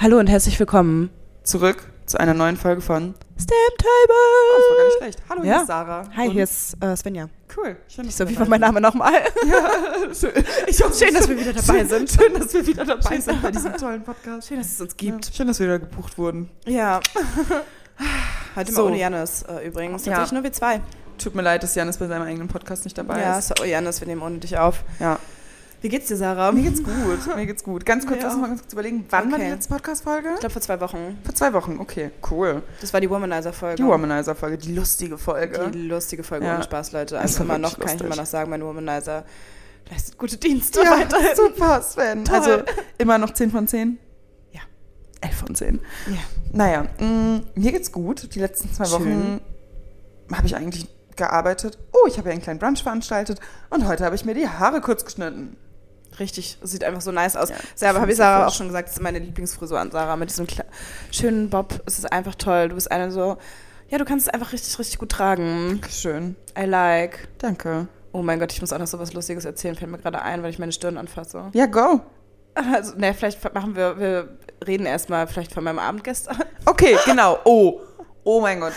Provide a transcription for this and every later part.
Hallo und herzlich willkommen. Zurück zu einer neuen Folge von Stamp Oh, das war gar nicht schlecht. Hallo, Ja. hier ist Sarah. Hi, Und- hier ist äh, Svenja. Cool. Schön, dass So, du wie war mein Name nochmal? Ja, ich hoffe, Schön, dass wir wieder dabei schön, sind. Schön, dass wir wieder dabei Schön. sind bei diesem tollen Podcast. Schön, dass es uns Ja, gibt. schön, dass wir wieder gebucht wurden. Ja. Heute So. mal ohne Janis äh, übrigens. Ja. Tatsächlich nur wir zwei. Tut mir leid, dass Janis bei seinem eigenen Podcast nicht dabei Ja, ist. so, oh Janis, wir nehmen ohne dich auf. Ja. Wie geht's dir, Sarah? Mir geht's gut. Mir geht's gut. Ganz kurz, Ja. lass uns mal ganz kurz überlegen, wann war die Okay. letzte Podcast-Folge? Ich glaube vor zwei Wochen. Vor zwei Wochen. Okay, cool. Das war die Womanizer-Folge. Die Womanizer-Folge, die lustige Folge. Die lustige Folge Ja. ohne Spaß, Leute. Also immer noch, wirklich kann ich immer lustig. noch sagen, mein Womanizer leistet gute Dienste Ja, weiterhin. super, Sven. Toll. Also immer noch 10 von 10? Ja. 11 von 10. Ja. Naja, mh, mir geht's gut. Die letzten zwei Wochen habe ich eigentlich gearbeitet. Oh, ich habe ja einen kleinen Brunch veranstaltet und heute habe ich mir die Haare kurz geschnitten. Richtig, sieht einfach so nice aus. Ja, Selber habe ich Sarah auch schon gesagt, das ist meine Lieblingsfrisur an Sarah mit diesem schönen Bob. Es ist einfach toll. Du bist eine so, ja, du kannst es einfach richtig, richtig gut tragen. Dankeschön. I like. Danke. Oh mein Gott, ich muss auch noch so was Lustiges erzählen, fällt mir gerade ein, weil ich meine Stirn anfasse. Ja, go. Also, ne, vielleicht machen wir, wir reden erstmal vielleicht von meinem Abend gestern. Okay, genau. Oh. Oh mein Gott.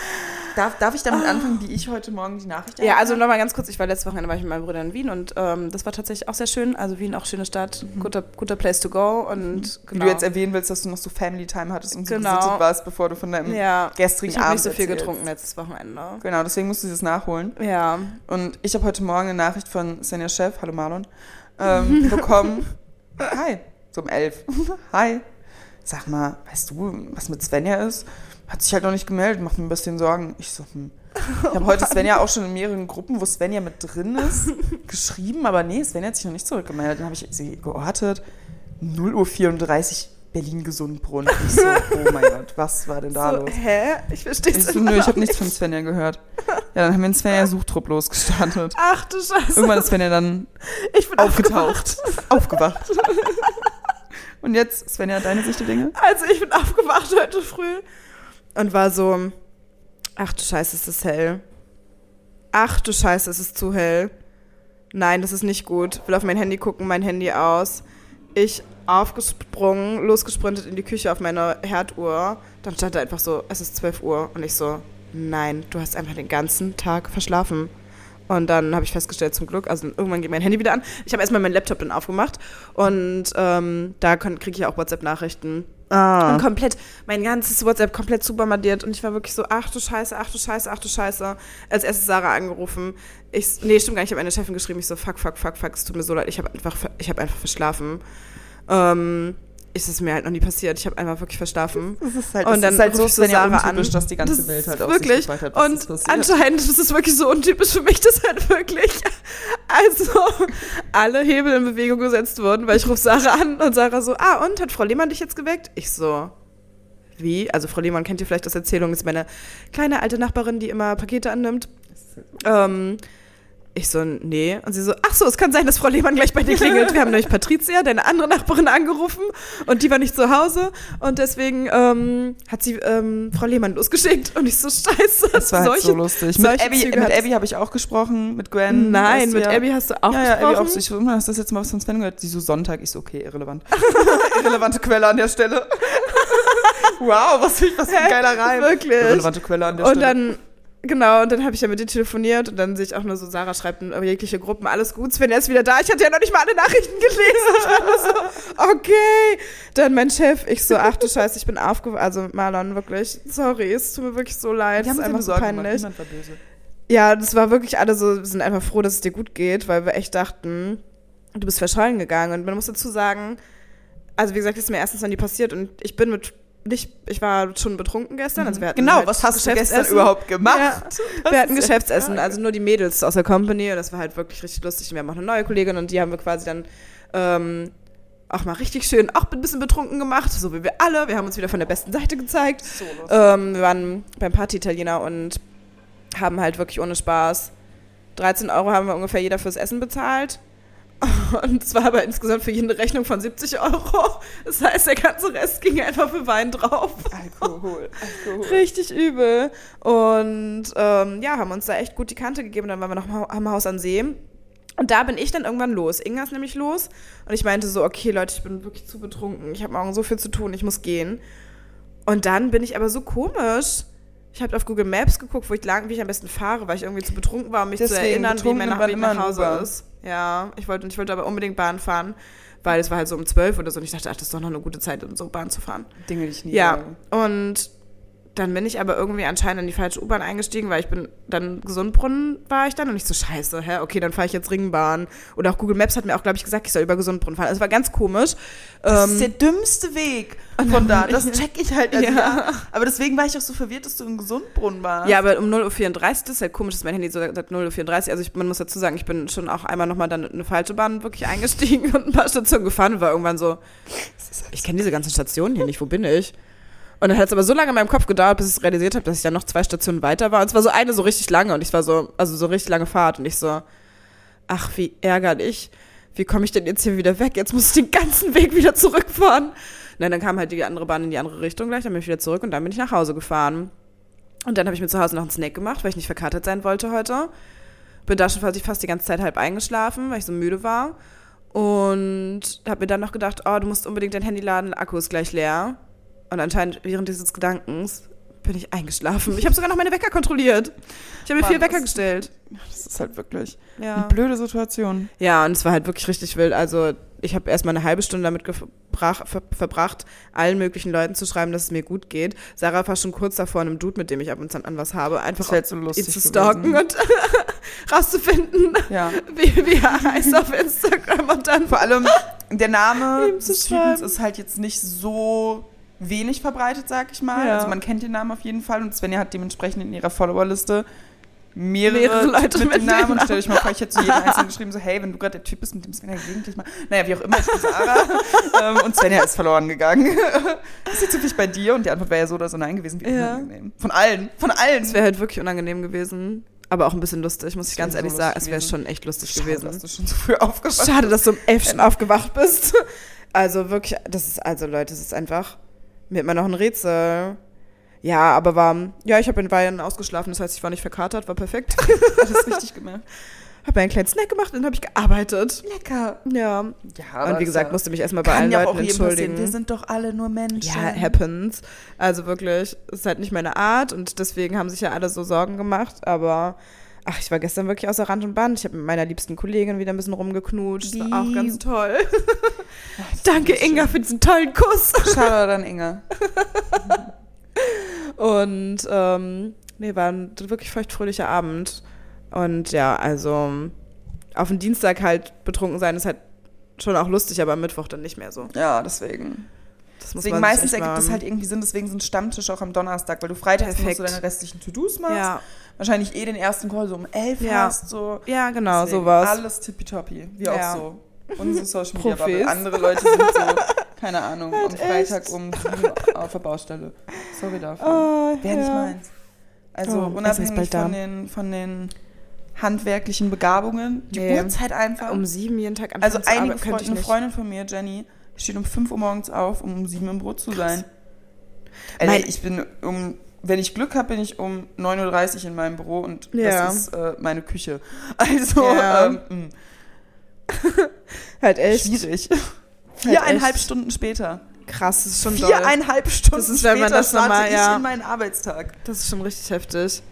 Darf, darf ich damit anfangen, wie ich heute Morgen die Nachricht Ja, also habe? nochmal ganz kurz, ich war letzte Wochenende war ich mit meinem Bruder in Wien und ähm, das war tatsächlich auch sehr schön. Also Wien auch schöne Stadt, guter, guter Place to go und Wie genau. du jetzt erwähnen willst, dass du noch so Family Time hattest und so Genau. gesittet warst, bevor du von deinem ja, gestrigen ich habe Abend nicht so viel getrunken letztes Wochenende. Genau, deswegen musst du das nachholen. Ja, Und ich habe heute Morgen eine Nachricht von Senja Chef, hallo Marlon, ähm, bekommen. Hi, so um elf. Hi. Sag mal, weißt du, was mit Svenja ist? Hat sich halt noch nicht gemeldet, macht mir ein bisschen Sorgen. Ich so, hm. Ich habe heute Svenja auch schon in mehreren Gruppen, wo Svenja mit drin ist, geschrieben, aber nee, Svenja hat sich noch nicht zurückgemeldet. Dann habe ich sie geortet. 0 Uhr 34 Berlin-Gesundbrunnen. Ich so, oh mein Gott, was war denn da so, los? hä? Ich verstehe es so, nö, ich habe nichts von Svenja gehört. Ja, dann haben wir einen Svenja-Suchtrupp losgestartet. Ach du Scheiße. Irgendwann ist Svenja dann ich bin aufgetaucht, aufgewacht. Und jetzt, Svenja, deine Sicht der Dinge? Also ich bin aufgewacht heute früh und war so, ach du Scheiße, ist das hell. Ach du Scheiße, ist es zu hell. Nein, das ist nicht gut. Will auf mein Handy gucken, mein Handy aus. Ich aufgesprungen, losgesprintet in die Küche auf meine Herduhr. Dann stand da einfach so, es ist 12 Uhr. Und ich so, nein, du hast einfach den ganzen Tag verschlafen. Und dann habe ich festgestellt, zum Glück, also irgendwann geht mein Handy wieder an. Ich habe erstmal meinen Laptop dann aufgemacht und ähm, da kriege ich auch WhatsApp-Nachrichten. Ah. Und komplett, mein ganzes WhatsApp komplett zu bombardiert. Und ich war wirklich so, ach du Scheiße, ach du Scheiße, ach du Scheiße. Als erstes Sarah angerufen. Ich, nee, stimmt gar nicht, ich habe meine Chefin geschrieben. Ich so, fuck, fuck, fuck, fuck, es tut mir so leid. Ich habe einfach, habe einfach verschlafen. Ähm, ist es mir halt noch nie passiert. Ich habe einfach wirklich verschlafen. Das ist halt, Und dann ist halt so so Sarah an. dass die ganze Das Welt halt ist auf wirklich. hat, Und passiert. anscheinend ist es wirklich so untypisch für mich, dass halt wirklich also alle Hebel in Bewegung gesetzt wurden, weil ich rufe Sarah an und Sarah so, ah und, hat Frau Lehmann dich jetzt geweckt? Ich so, wie? Also Frau Lehmann kennt ihr vielleicht aus Erzählungen, ist meine kleine alte Nachbarin, die immer Pakete annimmt. Ähm, ich so, nee. Und sie so, ach so, es kann sein, dass Frau Lehmann gleich bei dir klingelt. Wir haben nämlich Patricia, deine andere Nachbarin, angerufen und die war nicht zu Hause und deswegen ähm, hat sie ähm, Frau Lehmann losgeschickt und ich so, scheiße. Das war halt solche- so lustig. Mit Abby, Züge mit hat- Abby habe ich auch gesprochen, mit Gwen. Nein, mit ja. Abby hast du auch ja, ja, Abby gesprochen. auch. so. Ich so, hast du das jetzt mal was von Sven gehört? Die so Sonntag. Ich so, okay, irrelevant. Irrelevante Quelle an der Stelle. wow, was, für- was für ein geiler Reim. Wirklich. Irrelevante Quelle an der Und Stelle. dann, genau, und dann habe ich ja mit ihr telefoniert und dann sehe ich auch nur so, Sarah schreibt in jegliche Gruppen, alles gut, Sven, er ist wieder da. Ich hatte ja noch nicht mal alle Nachrichten gelesen. Ich war nur so, okay. Dann mein Chef, ich so, ach du Scheiße, ich bin aufgewacht. Also Marlon, wirklich, sorry, es tut mir wirklich so leid. Es ist einfach so peinlich. Ja, das war wirklich alle so, wir sind einfach froh, dass es dir gut geht, weil wir echt dachten, du bist verschollen gegangen. Und man muss dazu sagen, also wie gesagt, das ist mir erstens noch nie passiert und ich bin mit nicht, ich war schon betrunken gestern. Also wir hatten Genau, halt was hast du gestern überhaupt gemacht? Ja, wir hatten Geschäftsessen, also nur die Mädels aus der Company und das war halt wirklich richtig lustig. Und wir haben auch eine neue Kollegin und die haben wir quasi dann ähm, auch mal richtig schön, auch ein bisschen betrunken gemacht, so wie wir alle. Wir haben uns wieder von der besten Seite gezeigt. So. Ähm, wir waren beim Party-Italiener und haben halt wirklich ohne Spaß 13 Euro haben wir ungefähr jeder fürs Essen bezahlt. Und es war aber insgesamt für jeden eine Rechnung von 70 Euro. Das heißt, der ganze Rest ging einfach für Wein drauf. Alkohol, Alkohol. Richtig übel. Und ähm, ja, haben uns da echt gut die Kante gegeben. Dann waren wir noch am Haus an See. Und da bin ich dann irgendwann los. Inga ist nämlich los. Und ich meinte so, okay, Leute, ich bin wirklich zu betrunken. Ich habe morgen so viel zu tun, ich muss gehen. Und dann bin ich aber so komisch. Ich habe auf Google Maps geguckt, wo ich lang, wie ich am besten fahre, weil ich irgendwie zu betrunken war, um mich zu Deswegen, erinnern, wie mein nach, nach Hause ist. Ja, ich wollte, ich wollte aber unbedingt Bahn fahren, weil es war halt so um 12 oder so. Und ich dachte, ach, das ist doch noch eine gute Zeit, um so Bahn zu fahren. Dinge, die ich nie Ja, sage. und dann bin ich aber irgendwie anscheinend in die falsche U-Bahn eingestiegen, weil ich bin dann Gesundbrunnen war ich dann und ich so scheiße, hä, okay, dann fahre ich jetzt Ringbahn. Oder auch Google Maps hat mir auch, glaube ich, gesagt, ich soll über Gesundbrunnen fahren. Also es war ganz komisch. Das Ähm, ist der dümmste Weg von da. Das check ich halt. Also Ja. Aber deswegen war ich auch so verwirrt, dass du im Gesundbrunnen warst. ja, aber um 0.34 Uhr, das ist halt komisch, dass mein Handy so sagt 0.34 Uhr. Also ich, man muss dazu sagen, ich bin schon auch einmal nochmal dann in eine falsche Bahn wirklich eingestiegen und ein paar Stationen gefahren und war irgendwann so, ich kenne diese ganzen Stationen hier nicht, wo bin ich? Und dann hat es aber so lange in meinem Kopf gedauert, bis ich es realisiert habe, dass ich dann noch zwei Stationen weiter war. Und es war so eine so richtig lange und ich war so, also so richtig lange Fahrt und ich so, ach, wie ärgerlich. Wie komme ich denn jetzt hier wieder weg? Jetzt muss ich den ganzen Weg wieder zurückfahren. Nein, dann kam halt die andere Bahn in die andere Richtung gleich, dann bin ich wieder zurück und dann bin ich nach Hause gefahren. Und dann habe ich mir zu Hause noch einen Snack gemacht, weil ich nicht verkatert sein wollte heute. Bin da schon fast, fast die ganze Zeit halb eingeschlafen, weil ich so müde war. Und habe mir dann noch gedacht, oh, du musst unbedingt dein Handy laden, Akku ist gleich leer. Und anscheinend während dieses Gedankens bin ich eingeschlafen. Ich habe sogar noch meine Wecker kontrolliert. Ich habe mir vier Wecker gestellt. Das ist halt wirklich Ja. eine blöde Situation. Ja, und es war halt wirklich richtig wild. Also ich habe erstmal eine halbe Stunde damit gebrach, ver, verbracht, allen möglichen Leuten zu schreiben, dass es mir gut geht. Sarah war schon kurz davor, einem Dude, mit dem ich ab und zu an was habe, einfach jetzt so lustig ihn zu stalken gewesen. und rauszufinden, Ja. wie, wie er heißt auf Instagram und dann Vor allem der Name des Typens ist halt jetzt nicht so wenig verbreitet, sag ich mal. Ja. Also man kennt den Namen auf jeden Fall und Svenja hat dementsprechend in ihrer Followerliste mehrere, Mehrere Leute mit, mit dem Namen. Und stell dich mal vor, ich hätte zu jedem Einzelnen geschrieben, so hey, wenn du gerade der Typ bist, mit dem Svenja gelegentlich mal, naja, wie auch immer, ich bin Sarah. ähm, und Svenja ist verloren gegangen. ist sie zufällig bei dir? Und die Antwort wäre ja so oder so nein gewesen. Wie Ja. unangenehm. Von allen, von allen. Es wäre halt wirklich unangenehm gewesen. Aber auch ein bisschen lustig, muss ich ganz so ehrlich lustig sagen. Es wäre schon echt lustig Schade, gewesen. dass du schon so früh aufgewacht Schade, dass du um elf schon aufgewacht bist. Also wirklich, das ist, also Leute, das ist einfach mir immer noch ein Rätsel. Ja, aber war, ja, ich habe in Bayern ausgeschlafen, das heißt, ich war nicht verkatert, war perfekt. Alles richtig gemacht. habe einen kleinen Snack gemacht und dann habe ich gearbeitet. Lecker. Ja. Ja, Und wie gesagt, musste mich erstmal bei allen ja Leuten auch entschuldigen. passieren. Wir sind doch alle nur Menschen. Ja, happens. Also wirklich, es ist halt nicht meine Art und deswegen haben sich ja alle so Sorgen gemacht, aber ach, ich war gestern wirklich außer Rand und Band. Ich habe mit meiner liebsten Kollegin wieder ein bisschen rumgeknutscht. Das war auch ganz toll. Ach, das Danke. Inga, für diesen tollen Kuss. Schade dann, Inga. Und ähm, nee, war ein wirklich feuchtfröhlicher Abend. Und ja, also auf den Dienstag halt betrunken sein ist halt schon auch lustig, aber am Mittwoch dann nicht mehr so. Ja, deswegen. Das muss Deswegen meistens ergibt es mal- halt irgendwie Sinn, deswegen sind Stammtisch auch am Donnerstag, weil du freitags nur so Perfekt. deine restlichen To-Dos machst. Ja, Wahrscheinlich eh den ersten Call so um elf Ja. hast. So. ja, genau, Deswegen sowas. Alles tippitoppi. Wir Ja. auch so. Unsere Social Media. Bubble. Andere Leute sind so, keine Ahnung, am Halt Freitag echt. um sieben auf der Baustelle. Sorry dafür. Oh, Wäre nicht ja. meins. Also Oh, unabhängig von den, von den handwerklichen Begabungen, die Nee. Uhrzeit einfach. Um sieben jeden Tag anfangen also einige ich eine nicht. Freundin von mir, Jenny, steht um 5 Uhr morgens auf, um um 7 im Brot zu sein. Mein- ich bin um, wenn ich Glück habe, bin ich um 9.30 Uhr in meinem Büro und Ja. das ist äh, meine Küche. Also, Ja. ähm, mh, Halt echt schwierig. Viereinhalb echt. Stunden später. krass, das ist schon doll. Viereinhalb Stunden Das ist, wenn man später das starte normal- ich ja. in meinen Arbeitstag. Das ist schon richtig heftig.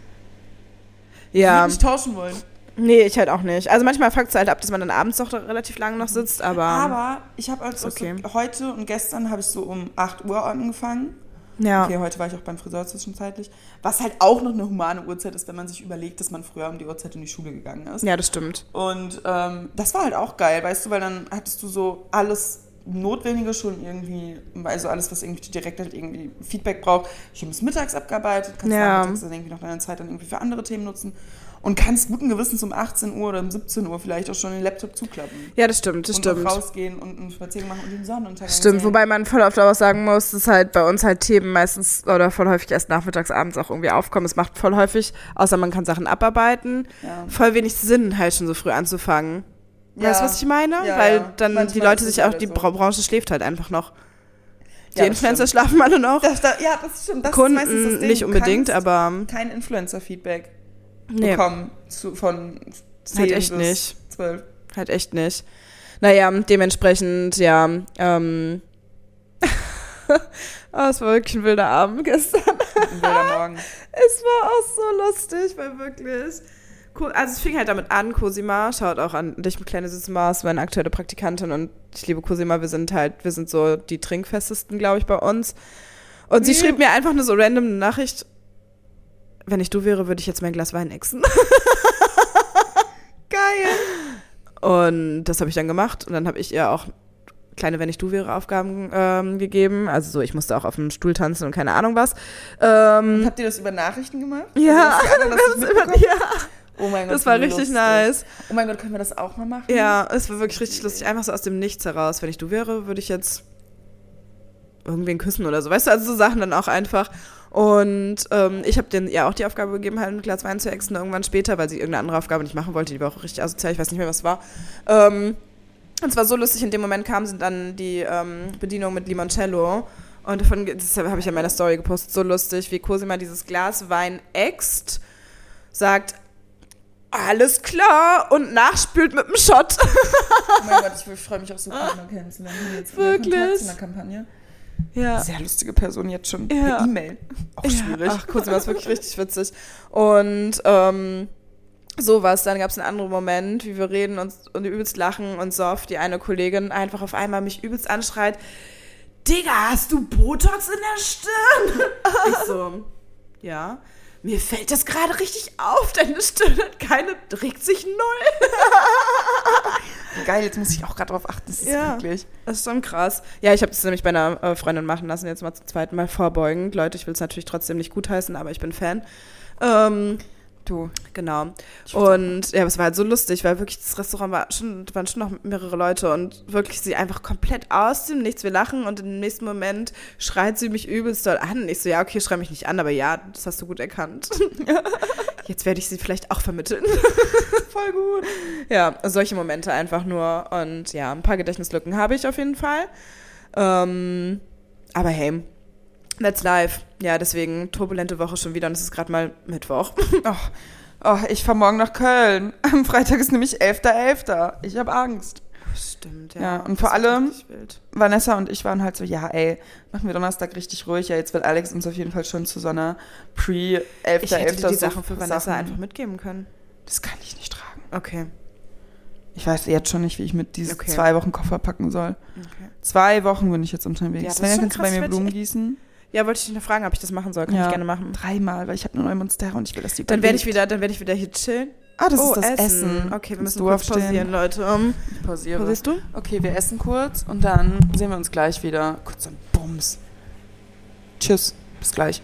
Ich Ja, würde nicht tauschen wollen. nee, ich halt auch nicht. Also manchmal fuckt es halt ab, dass man dann abends doch relativ lange noch sitzt, aber, Aber ich habe also okay. so, heute und gestern habe ich so um 8 Uhr angefangen. Ja. Okay, heute war ich auch beim Friseur zwischenzeitlich. Was halt auch noch eine humane Uhrzeit ist, wenn man sich überlegt, dass man früher um die Uhrzeit in die Schule gegangen ist. ja, das stimmt. Und ähm, das war halt auch geil, weißt du, weil dann hattest du so alles Notwendige schon irgendwie, also alles, was irgendwie direkt halt irgendwie Feedback braucht, schon bis mittags abgearbeitet, kannst Ja. nachmittags dann irgendwie noch deine Zeit dann irgendwie für andere Themen nutzen und kannst guten Gewissens um 18 Uhr oder um 17 Uhr vielleicht auch schon den Laptop zuklappen. Ja, das stimmt, das und stimmt. auch rausgehen und einen Spaziergang machen und den Sonnenuntergang Stimmt, sehen. wobei man voll oft auch sagen muss, dass halt bei uns halt Themen meistens oder voll häufig erst nachmittags, abends auch irgendwie aufkommen. Es macht voll häufig, außer man kann Sachen abarbeiten, Ja. voll wenig Sinn, halt schon so früh anzufangen. Weißt du, Ja. was ich meine? Ja, Weil ja. dann Manchmal die Leute sich auch, halt die so. Bra- Branche schläft halt einfach noch. Die Ja, das Influencer stimmt. schlafen alle noch. Das, da, ja, das stimmt. Das ist meistens das Kunden Ding. nicht unbedingt, aber kein Influencer-Feedback nee, bekommen zu, von 10 Halt echt bis nicht. 12. halt echt nicht. Naja, dementsprechend, ja, ähm, oh, es war wirklich ein wilder Abend gestern. Ein wilder Morgen. Es war auch so lustig, weil wirklich. Also es fing halt damit an, Cosima, schaut auch an dich, kleine süße Maus, meine aktuelle Praktikantin und ich liebe Cosima, wir sind halt, wir sind so die trinkfestesten, glaube ich, bei uns. Und sie Wie? schrieb mir einfach nur so random eine Nachricht, wenn ich du wäre, würde ich jetzt mein Glas Wein exen. Geil. Und das habe ich dann gemacht und dann habe ich ihr auch kleine Wenn ich du wäre Aufgaben ähm, gegeben. Also so, ich musste auch auf dem Stuhl tanzen und keine Ahnung was. Ähm, Habt ihr das über Nachrichten gemacht? ja, Also, anderen das mitbekommen? ja, Oh mein Gott, das war richtig lustig. nice. Oh mein Gott, können wir das auch mal machen? Ja, es war wirklich richtig lustig. Einfach so aus dem Nichts heraus. Wenn ich du wäre, würde ich jetzt irgendwen küssen oder so. Weißt du, also so Sachen dann auch einfach. Und ähm, ich habe denen ja auch die Aufgabe gegeben, halt ein Glas Wein zu exen irgendwann später, weil sie irgendeine andere Aufgabe nicht machen wollte. Die war auch richtig asozial. Ich weiß nicht mehr, was war. Ähm, und es war so lustig, in dem Moment kam sie dann die ähm, Bedienung mit Limoncello. Und davon, das habe ich ja in meiner Story gepostet, so lustig, wie Cosima dieses Glas Wein äxt, sagt, alles klar und nachspült mit einem Shot. Oh mein Gott, ich freue mich auch so, Carmen kennenzulernen. Jetzt Wirklich? Kontakt zu einer Kampagne. Ja. Sehr lustige Person jetzt schon Ja. per E-Mail. Auch schwierig. Ach, Cosima ist wirklich richtig witzig. Und ähm, sowas. Dann gab es einen anderen Moment, wie wir reden und, und übelst lachen und Sof, die eine Kollegin, einfach auf einmal mich übelst anschreit. Digga, hast du Botox in der Stirn? ich so, ja. Mir fällt das gerade richtig auf, deine Stirn hat keine, regt sich null. Geil, jetzt muss ich auch gerade drauf achten. Das ist Ja. wirklich. Das ist schon krass. Ja, ich habe das nämlich bei einer äh, Freundin machen lassen, jetzt mal zum zweiten Mal vorbeugend. Leute, ich will es natürlich trotzdem nicht gutheißen, aber ich bin Fan. Ähm, Du. Genau. Und ja, aber es war halt so lustig, weil wirklich das Restaurant war schon, waren schon noch mehrere Leute und wirklich sie einfach komplett aus dem Nichts. Wir lachen und im nächsten Moment schreit sie mich übelst doll an. Ich so, ja, okay, schrei mich nicht an, aber ja, das hast du gut erkannt. Jetzt werde ich sie vielleicht auch vermitteln. Voll gut. Ja, solche Momente einfach nur. Und ja, ein paar Gedächtnislücken habe ich auf jeden Fall. Ähm, aber hey, that's life. Ja, deswegen turbulente Woche schon wieder und es ist gerade mal Mittwoch. Oh, oh, ich fahre morgen nach Köln. Am Freitag ist nämlich 11.11. Ich habe Angst. Stimmt, Ja, und Das vor allem-. Vanessa und ich waren halt so, ja, ey, machen wir Donnerstag richtig ruhig. Ja, jetzt wird Alex uns auf jeden Fall schon zu so einer pre-11.11. Ich hätte dir die so Sachen für Vanessa Sachen- einfach mitgeben können. Das kann ich nicht tragen. Okay. Ich weiß jetzt schon nicht, wie ich mit diesen Okay. zwei Wochen Koffer packen soll. okay. Zwei Wochen bin ich jetzt unterwegs. Ja, das schon kannst du bei mir Blumen gießen? Ja, wollte ich dich noch fragen, ob ich das machen soll. Kann Ja. ich gerne machen. Dreimal, weil ich habe eine neue Monstera und ich will, dass die Dann werde ich wieder, dann werde ich wieder hier chillen. Ah, das oh, ist das Essen. Okay, wir Kannst müssen du kurz aufstehen? pausieren, Leute. Um, Ich pausiere. pausierst du? Okay, wir essen kurz und dann sehen wir uns gleich wieder. Kurz ein Bums. Tschüss, bis gleich.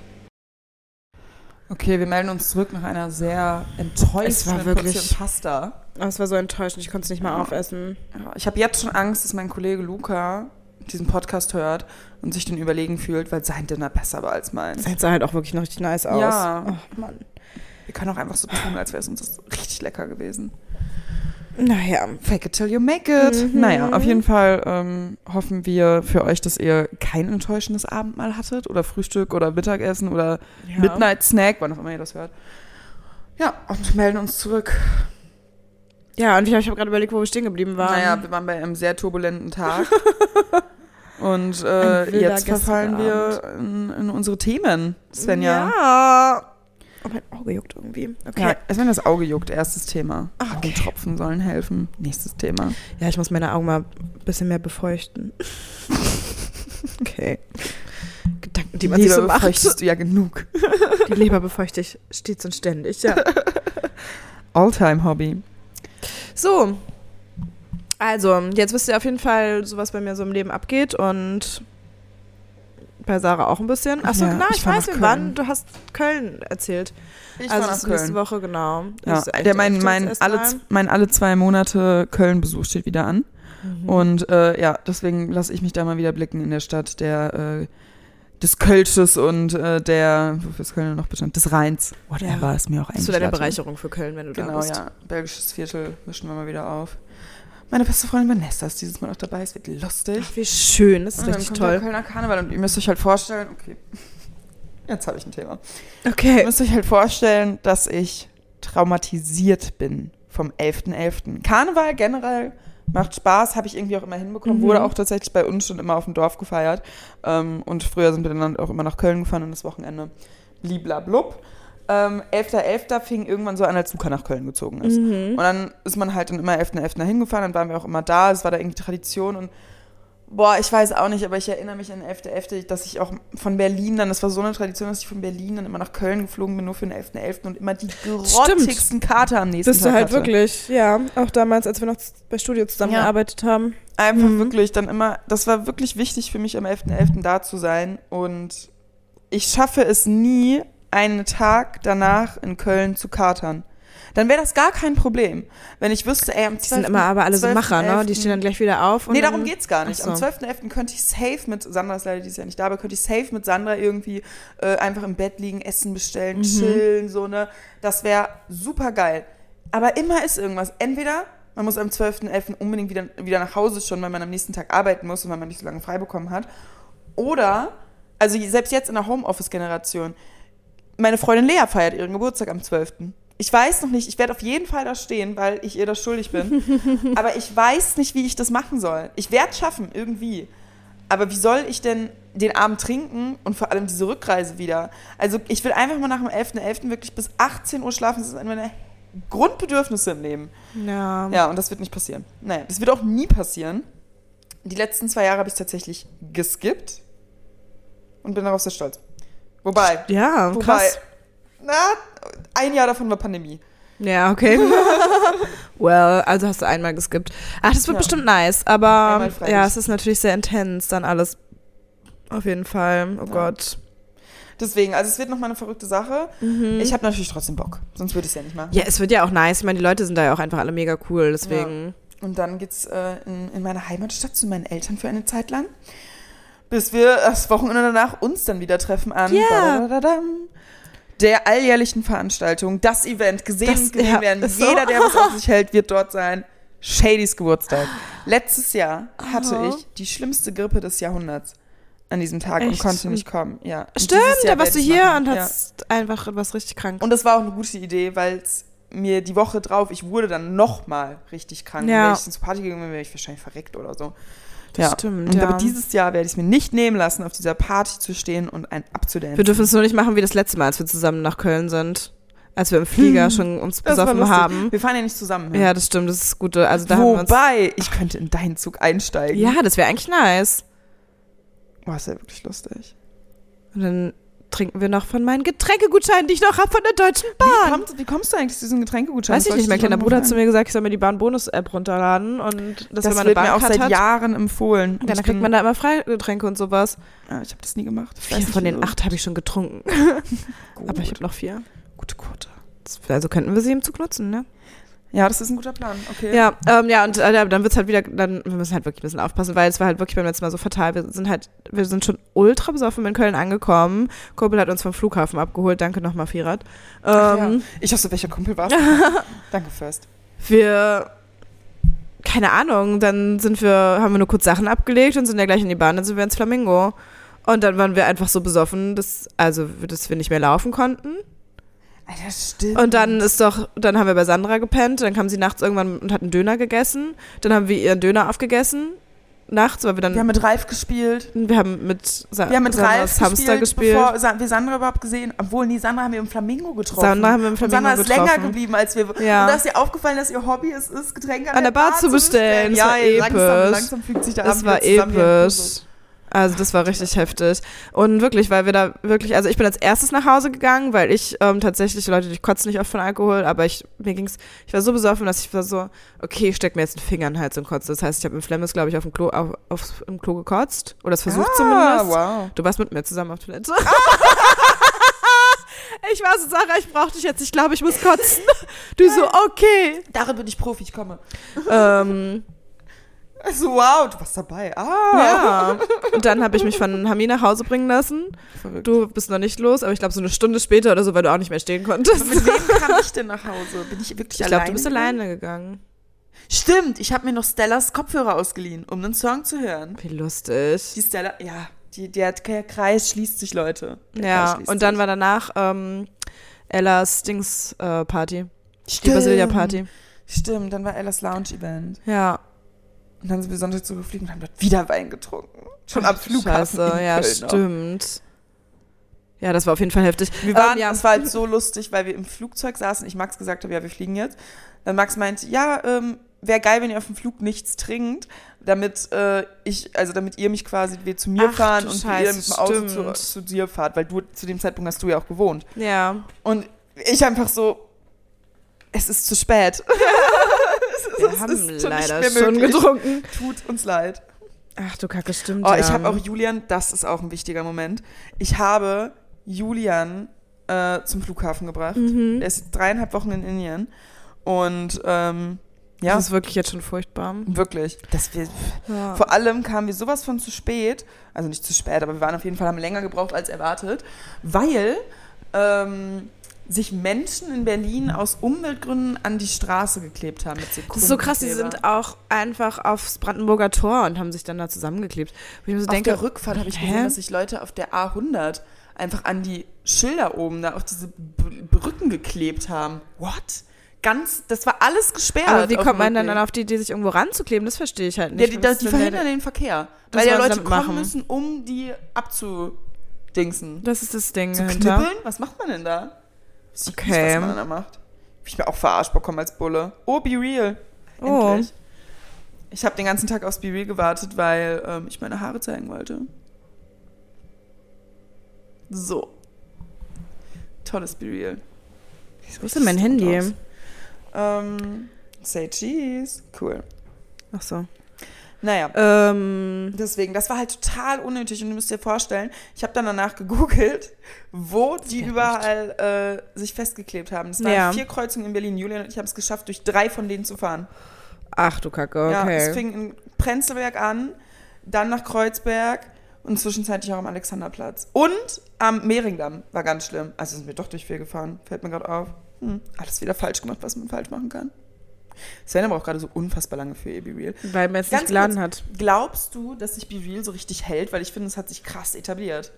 Okay, wir melden uns zurück nach einer sehr enttäuschenden Es war wirklich- Portion Pasta. Oh, es war so enttäuschend, ich konnte es nicht mal Ja. aufessen. Ich habe jetzt schon Angst, dass mein Kollege Luca diesen Podcast hört und sich den überlegen fühlt, weil sein Dinner besser war als meins. Das sah halt auch wirklich noch richtig nice aus. Ja. Oh, Mann. Wir können auch einfach so tun, als wäre es uns richtig lecker gewesen. Naja. Fake it till you make it. Mhm. Naja, auf jeden Fall ähm, hoffen wir für euch, dass ihr kein enttäuschendes Abendmahl hattet oder Frühstück oder Mittagessen oder Ja. Midnight Snack, wann auch immer ihr das hört. Ja, und melden uns zurück. Ja, und ich habe hab gerade überlegt, wo wir stehen geblieben waren. Naja, wir waren bei einem sehr turbulenten Tag. und äh, jetzt verfallen wir in, in unsere Themen, Svenja. Ja. Oh, mein Auge juckt irgendwie. Okay. Ja, Ja, es wenn das Auge juckt, erstes Thema. Ah, okay. Augentropfen sollen helfen. Nächstes Thema. ich muss meine Augen mal ein bisschen mehr befeuchten. okay. Gedanken, die man sich so macht. befeuchtest du ja genug. Die Leber befeuchte ich stets und ständig, ja. Alltime-Hobby. So. Also, jetzt wisst ihr auf jeden Fall, so was bei mir so im Leben abgeht und bei Sarah auch ein bisschen. Achso, Ja, genau, ich ich, weiß, wir waren, Köln. du hast Köln erzählt. Ich also war das nach ist nächste Köln. Woche, genau. Ja, der mein, mein, alle, mein alle zwei Monate Köln-Besuch steht wieder an. Mhm. Und äh, ja, deswegen lasse ich mich da mal wieder blicken in der Stadt der äh, des Kölsches und äh, der, wofür ist Köln noch bestand, des Rheins. Whatever, Ja. ist mir auch Das eigentlich ist zu deiner. Bereicherung für Köln, wenn du da Genau, bist. ja. Belgisches Viertel mischen wir mal wieder auf. Meine beste Freundin Vanessa ist dieses Mal auch dabei. Es wird lustig. Ach, wie schön, das ist Und dann richtig kommt der toll. Kölner Karneval und ihr müsst euch halt vorstellen, okay, jetzt habe ich ein Thema. Ihr Okay. müsst euch halt vorstellen, dass ich traumatisiert bin vom 11.11. Karneval generell macht Spaß, habe ich irgendwie auch immer hinbekommen. Wurde auch tatsächlich bei uns schon immer auf dem Dorf gefeiert. Ähm, und früher sind wir dann auch immer nach Köln gefahren und das Wochenende bliblablub. Ähm, 11.11. fing irgendwann so an, als Luca nach Köln gezogen ist. Und dann ist man halt dann immer 11.11. hingefahren, dann waren wir auch immer da, es war da irgendwie Tradition und boah, ich weiß auch nicht, aber ich erinnere mich an 11.11., dass ich auch von Berlin dann, das war so eine Tradition, dass ich von Berlin dann immer nach Köln geflogen bin, nur für den 11.11. und immer die grottigsten Karte am nächsten Bist Tag du halt hatte. wirklich, ja, auch damals, als wir noch bei Studio zusammengearbeitet haben. Einfach Mhm. wirklich dann immer, das war wirklich wichtig für mich am 11.11. da zu sein und ich schaffe es nie, einen Tag danach in Köln zu katern. Dann wäre das gar kein Problem. Wenn ich wüsste, ey, am 12. Die sind immer aber alle so Macher, ne? Die 12.11. stehen dann gleich wieder auf. Und Nee, darum geht's gar nicht. So. Am 12.11. könnte ich safe mit, Sandra ist leider dieses Jahr nicht da, aber könnte ich safe mit Sandra irgendwie äh, einfach im Bett liegen, Essen bestellen, chillen, so, ne? Das wäre super geil. Aber immer ist irgendwas. Entweder man muss am 12.11. unbedingt wieder, wieder nach Hause schon, weil man am nächsten Tag arbeiten muss und weil man nicht so lange frei bekommen hat. Oder, also selbst jetzt in der Homeoffice-Generation, meine Freundin Lea feiert ihren Geburtstag am 12. Ich weiß noch nicht, ich werde auf jeden Fall da stehen, weil ich ihr das schuldig bin. Aber ich weiß nicht, wie ich das machen soll. Ich werde es schaffen, irgendwie. Aber wie soll ich denn den Abend trinken und vor allem diese Rückreise wieder? Also ich will einfach mal nach dem 11.11. wirklich bis 18 Uhr schlafen. Das ist eine meiner Grundbedürfnisse im Leben. Ja. Ja, und das wird nicht passieren. Naja, das wird auch nie passieren. Die letzten zwei Jahre habe ich tatsächlich geskippt und bin darauf sehr stolz. Wobei, Ja, wobei, krass. na, ein Jahr davon war Pandemie. Ja, okay. well, also hast du einmal geskippt. Ach, das wird Ja. bestimmt nice, aber ja, es ist natürlich sehr intens dann alles. Auf jeden Fall. Oh Gott. Deswegen, also es wird noch mal eine verrückte Sache. Mhm. Ich habe natürlich trotzdem Bock, sonst würde ich es ja nicht machen. Ja, es wird ja auch nice. Ich meine, die Leute sind da ja auch einfach alle mega cool, deswegen. Und dann geht's äh, in, in meine Heimatstadt zu meinen Eltern für eine Zeit lang. Bis wir das Wochenende danach uns dann wieder treffen an Ja. der alljährlichen Veranstaltung. Das Event gesehen Das- und gesehen ja, werden. so. Jeder, der was auf sich hält, wird dort sein. Shadys Geburtstag. Letztes Jahr hatte Aha. ich die schlimmste Grippe des Jahrhunderts an diesem Tag und Echt? konnte nicht kommen. Ja. Und Stimmt, da warst du hier machen. und Ja. hast einfach was richtig krank. Und das war auch eine gute Idee, weil es mir die Woche drauf, ich wurde dann nochmal richtig krank. Ja. Wenn ich zur Party gegangen wäre, wäre ich wahrscheinlich verreckt oder so. Das stimmt, Und ja. aber dieses Jahr werde ich es mir nicht nehmen lassen, auf dieser Party zu stehen und ein abzudancen. wir dürfen es nur nicht machen wie das letzte Mal, als wir zusammen nach Köln sind. Als wir im Flieger schon uns Hm. Das war besoffen haben. Wir fahren ja nicht zusammen. Ja, das stimmt, das ist gut. Also da uns, Wobei, ich könnte in deinen Zug einsteigen. ja, das wäre eigentlich nice. Boah, ist ja wirklich lustig. Und dann trinken wir noch von meinen Getränkegutscheinen, die ich noch habe von der Deutschen Wie, Bahn. kommt, wie kommst du eigentlich zu diesem Getränkegutschein? Weiß ich Das nicht, mein kleiner Bruder hat zu mir gesagt, ich soll mir die Bahn-Bonus-App runterladen und Das eine wird mir auch Bahncard seit hat, Jahren empfohlen. Und dann kriegt man da immer Freigetränke und sowas. Ja, ich habe das nie gemacht. Vier von den acht habe ich schon getrunken. Aber ich habe noch vier. Gute Quote. Das- Also könnten wir sie im Zug nutzen, ne? Ja, das ist ein guter Plan. Okay. Ja, ähm, ja, und äh, dann wird's halt wieder, dann, wir müssen halt wirklich ein bisschen aufpassen, weil es war halt wirklich beim letzten Mal so fatal. Wir sind halt, wir sind schon ultra besoffen in Köln angekommen. Kumpel hat uns vom Flughafen abgeholt. Danke nochmal, Firat. Ach ja. Ähm, Ich wusste, welcher Kumpel war Danke, First. Wir, keine Ahnung, dann sind wir, haben wir nur kurz Sachen abgelegt und sind ja gleich in die Bahn, dann sind wir ins Flamingo. Und dann waren wir einfach so besoffen, dass, also, dass wir nicht mehr laufen konnten. Alter, stimmt. Und dann ist doch, dann haben wir bei Sandra gepennt, dann kam sie nachts irgendwann und hat einen Döner gegessen. Dann haben wir ihren Döner aufgegessen. Nachts, weil wir dann. wir haben mit Ralf gespielt. wir haben mit, Sa Wir haben mit Sandras Ralf Hamster gespielt, gespielt. bevor Sa- wir Sandra überhaupt gesehen. Obwohl, nee, Sandra haben wir im Flamingo getroffen. Sandra haben wir im Flamingo Sandra ist getroffen. länger geblieben als wir. Ja. Und da ist ihr aufgefallen, dass ihr Hobby es ist, Getränke an, An der Bar zu bestellen. Das Ja, war ey, langsam, episch. langsam fügt sich der Das war episch. Also das war richtig heftig. Und wirklich, weil wir da wirklich, also ich bin als erstes nach Hause gegangen, weil ich ähm, tatsächlich, Leute, ich kotze nicht oft von Alkohol, aber ich, mir ging's, ich war so besoffen, dass ich war so, okay, ich steck mir jetzt einen Finger in den Hals und kotze. Das heißt, ich habe im Flemmes, glaube ich, auf dem Klo, auf, auf, im Klo gekotzt. Oder es versucht ah, zumindest. wow. Du warst mit mir zusammen auf Toilette. ich war so, Sarah, ich brauch dich jetzt, ich glaube, ich muss kotzen. Du so, okay. Darin bin ich Profi, ich komme. Ähm, Also, wow, du warst dabei. Ah. ja. Und dann habe ich mich von Hami nach Hause bringen lassen. Verrückt. Du bist noch nicht los, aber ich glaube so eine Stunde später oder so, weil du auch nicht mehr stehen konntest. Mit wem kam ich denn nach Hause? Bin ich wirklich Ich alleine? glaube, du bist gegangen? alleine gegangen. Stimmt, ich habe mir noch Stellas Kopfhörer ausgeliehen, um einen Song zu hören. Wie lustig. Die Stella, ja, die, der, Kreis schließt sich, Leute. Der Ja, schließt und dann sich. war danach ähm, Ellas Dings äh, Party. Die Stimmt. Basilia Party. Stimmt, dann war Ellas Lounge-Event. Ja. Und dann sind wir Sonntag zugeflogen und haben dort wieder Wein getrunken. Schon am Flughafen. Scheiße, ja, stimmt. Ja, das war auf jeden Fall heftig. Wir waren, Ähm, ja. das war halt so lustig, weil wir im Flugzeug saßen. Ich Max gesagt habe, ja, wir fliegen jetzt. Dann Max meinte, ja, ähm, wäre geil, wenn ihr auf dem Flug nichts trinkt, damit äh, ich, also damit ihr mich quasi wir zu mir Ach, fahren und Scheiße, ihr mit dem Auto zu, zu dir fahrt, weil du zu dem Zeitpunkt hast du ja auch gewohnt. Ja. Und ich einfach so, es ist zu spät. Wir Es haben ist schon nicht leider mehr schon möglich. getrunken. Tut uns leid. Ach du Kacke, stimmt. Oh, ja. ich habe auch Julian, das ist auch ein wichtiger Moment. Ich habe Julian äh, zum Flughafen gebracht. Mhm. Er ist dreieinhalb Wochen in Indien. Und ähm, ja, Das ist wirklich jetzt schon furchtbar. wirklich. Das wir, Ja. Vor allem kamen wir sowas von zu spät. Also nicht zu spät, aber wir waren auf jeden Fall, haben länger gebraucht als erwartet, weil ähm, sich Menschen in Berlin aus Umweltgründen an die Straße geklebt haben mit Das ist so krass, die sind auch einfach aufs Brandenburger Tor und haben sich dann da zusammengeklebt. So Auf denke, der Rückfahrt habe ich Hä? gesehen, dass sich Leute auf der A100 einfach an die Schilder oben, da auf diese Brücken geklebt haben. What? Ganz, das war alles gesperrt. aber wie kommt man dann Rückweg. auf die Idee, sich irgendwo ranzukleben? Das verstehe ich halt Ja, nicht. die, Was die, ist die verhindern der- den Verkehr. Das weil ja Leute kommen machen. müssen, um die abzudingsen. Das ist das Ding Zu dahinter. knibbeln? Was macht man denn da? Ich Okay. Was man da macht. Hab ich mir auch verarscht bekommen als Bulle. Oh, Be Real. Oh. Endlich. Ich habe den ganzen Tag aufs Be Real gewartet, weil ähm, ich meine Haare zeigen wollte. So. Tolles Be Real. Wo ist denn mein Handy? Ähm, say cheese. Cool. Ach so. Naja. Ähm, Deswegen, das war halt total unnötig und du müsst dir vorstellen, ich habe dann danach gegoogelt, wo die überall äh, sich festgeklebt haben. Es waren Ja. vier Kreuzungen in Berlin. Julian und ich haben es geschafft, durch drei von denen zu fahren. ach du Kacke, Ja, es okay. fing in Prenzlberg an, dann nach Kreuzberg und zwischenzeitlich auch am Alexanderplatz. Und am Mehringdamm war ganz schlimm. Also sind wir doch durch vier gefahren, fällt mir gerade auf. Hm, alles wieder falsch gemacht, was man falsch machen kann. Sven aber auch gerade so unfassbar lange für EB Real. Weil man jetzt Ganz nicht geladen kurz, hat. Glaubst du, dass sich Be Real so richtig hält? Weil ich finde, es hat sich krass etabliert.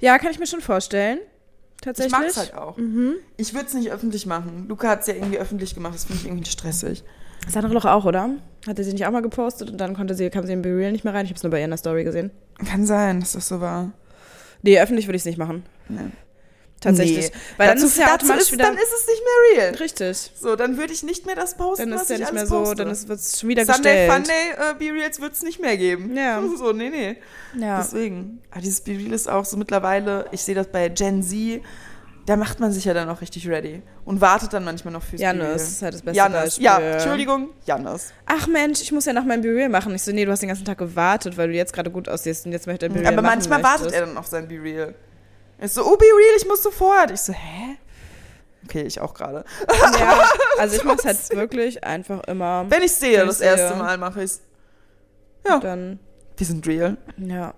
Ja, kann ich mir schon vorstellen. Ich Tatsächlich. mag es halt auch. Mhm. Ich würde es nicht öffentlich machen. Luca hat es ja irgendwie öffentlich gemacht. Das finde ich irgendwie stressig. Sandra Loch auch, oder? Hatte sie nicht auch mal gepostet und dann konnte sie, kam sie in Be Real nicht mehr rein. Ich habe es nur bei ihr in der Story gesehen. Kann sein, dass das so war. Nee, öffentlich würde ich es nicht machen. Nee. Tatsächlich. Nee. Weil dann dazu, ist es ja automatisch ist, wieder. Dann ist es nicht mehr real. richtig. So, dann würde ich nicht mehr das posten, Dann ist was es ja ich nicht mehr so, poste. dann wird es schon wieder Sunday gestellt. Funday äh, Be Reals wird es nicht mehr geben. Ja. So, nee, nee. Ja. Deswegen. Aber dieses Be Real ist auch so mittlerweile, ich sehe das bei Gen Z, da macht man sich ja dann auch richtig ready. Und wartet dann manchmal noch fürs Be Real. Jannis ist halt das beste Jannis, Beispiel. ja, Entschuldigung, Jannis. Ach Mensch, ich muss ja noch mein Be Real machen. Ich so, nee, du hast den ganzen Tag gewartet, weil du jetzt gerade gut aussiehst und jetzt möchte er Be Real Aber manchmal möchtest. wartet er dann auf sein Be Real. Er ist so, oh, Be Real, ich muss sofort. Ich so, hä? Okay, ich auch gerade. Ja, also ich mach's halt wirklich einfach immer. Wenn ich sehe, das ich sehe. erste Mal mache ich's. Ja. Dann, Wir sind real. ja.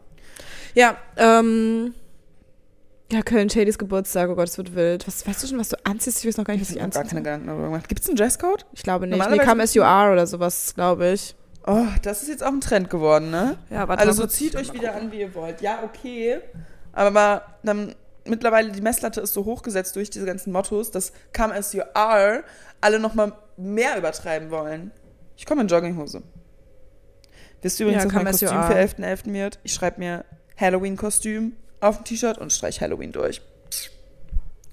Ja, ähm. Ja, Köln Shadys Geburtstag, oh Gott, es wird wild. Was, weißt du schon, was du anziehst? Ich weiß noch gar nicht, was Ich ich habe gar anziehe. keine Gedanken darüber gemacht. Gibt es einen Dresscode? Ich glaube nicht. Nee, Normalerweise- kam SUR oder sowas, glaube ich. Oh, das ist jetzt auch ein Trend geworden, ne? Ja, warte Also so zieht euch wieder an, wie ihr wollt. Ja, okay. Aber dann mittlerweile die Messlatte ist so hochgesetzt durch diese ganzen Mottos, dass Come As You Are alle noch mal mehr übertreiben wollen. Ich komme in Jogginghose. Wisst ihr übrigens, Ja, was mein Kostüm für 11.11. wird? Ich schreibe mir Halloween-Kostüm auf ein T-Shirt und streiche Halloween durch.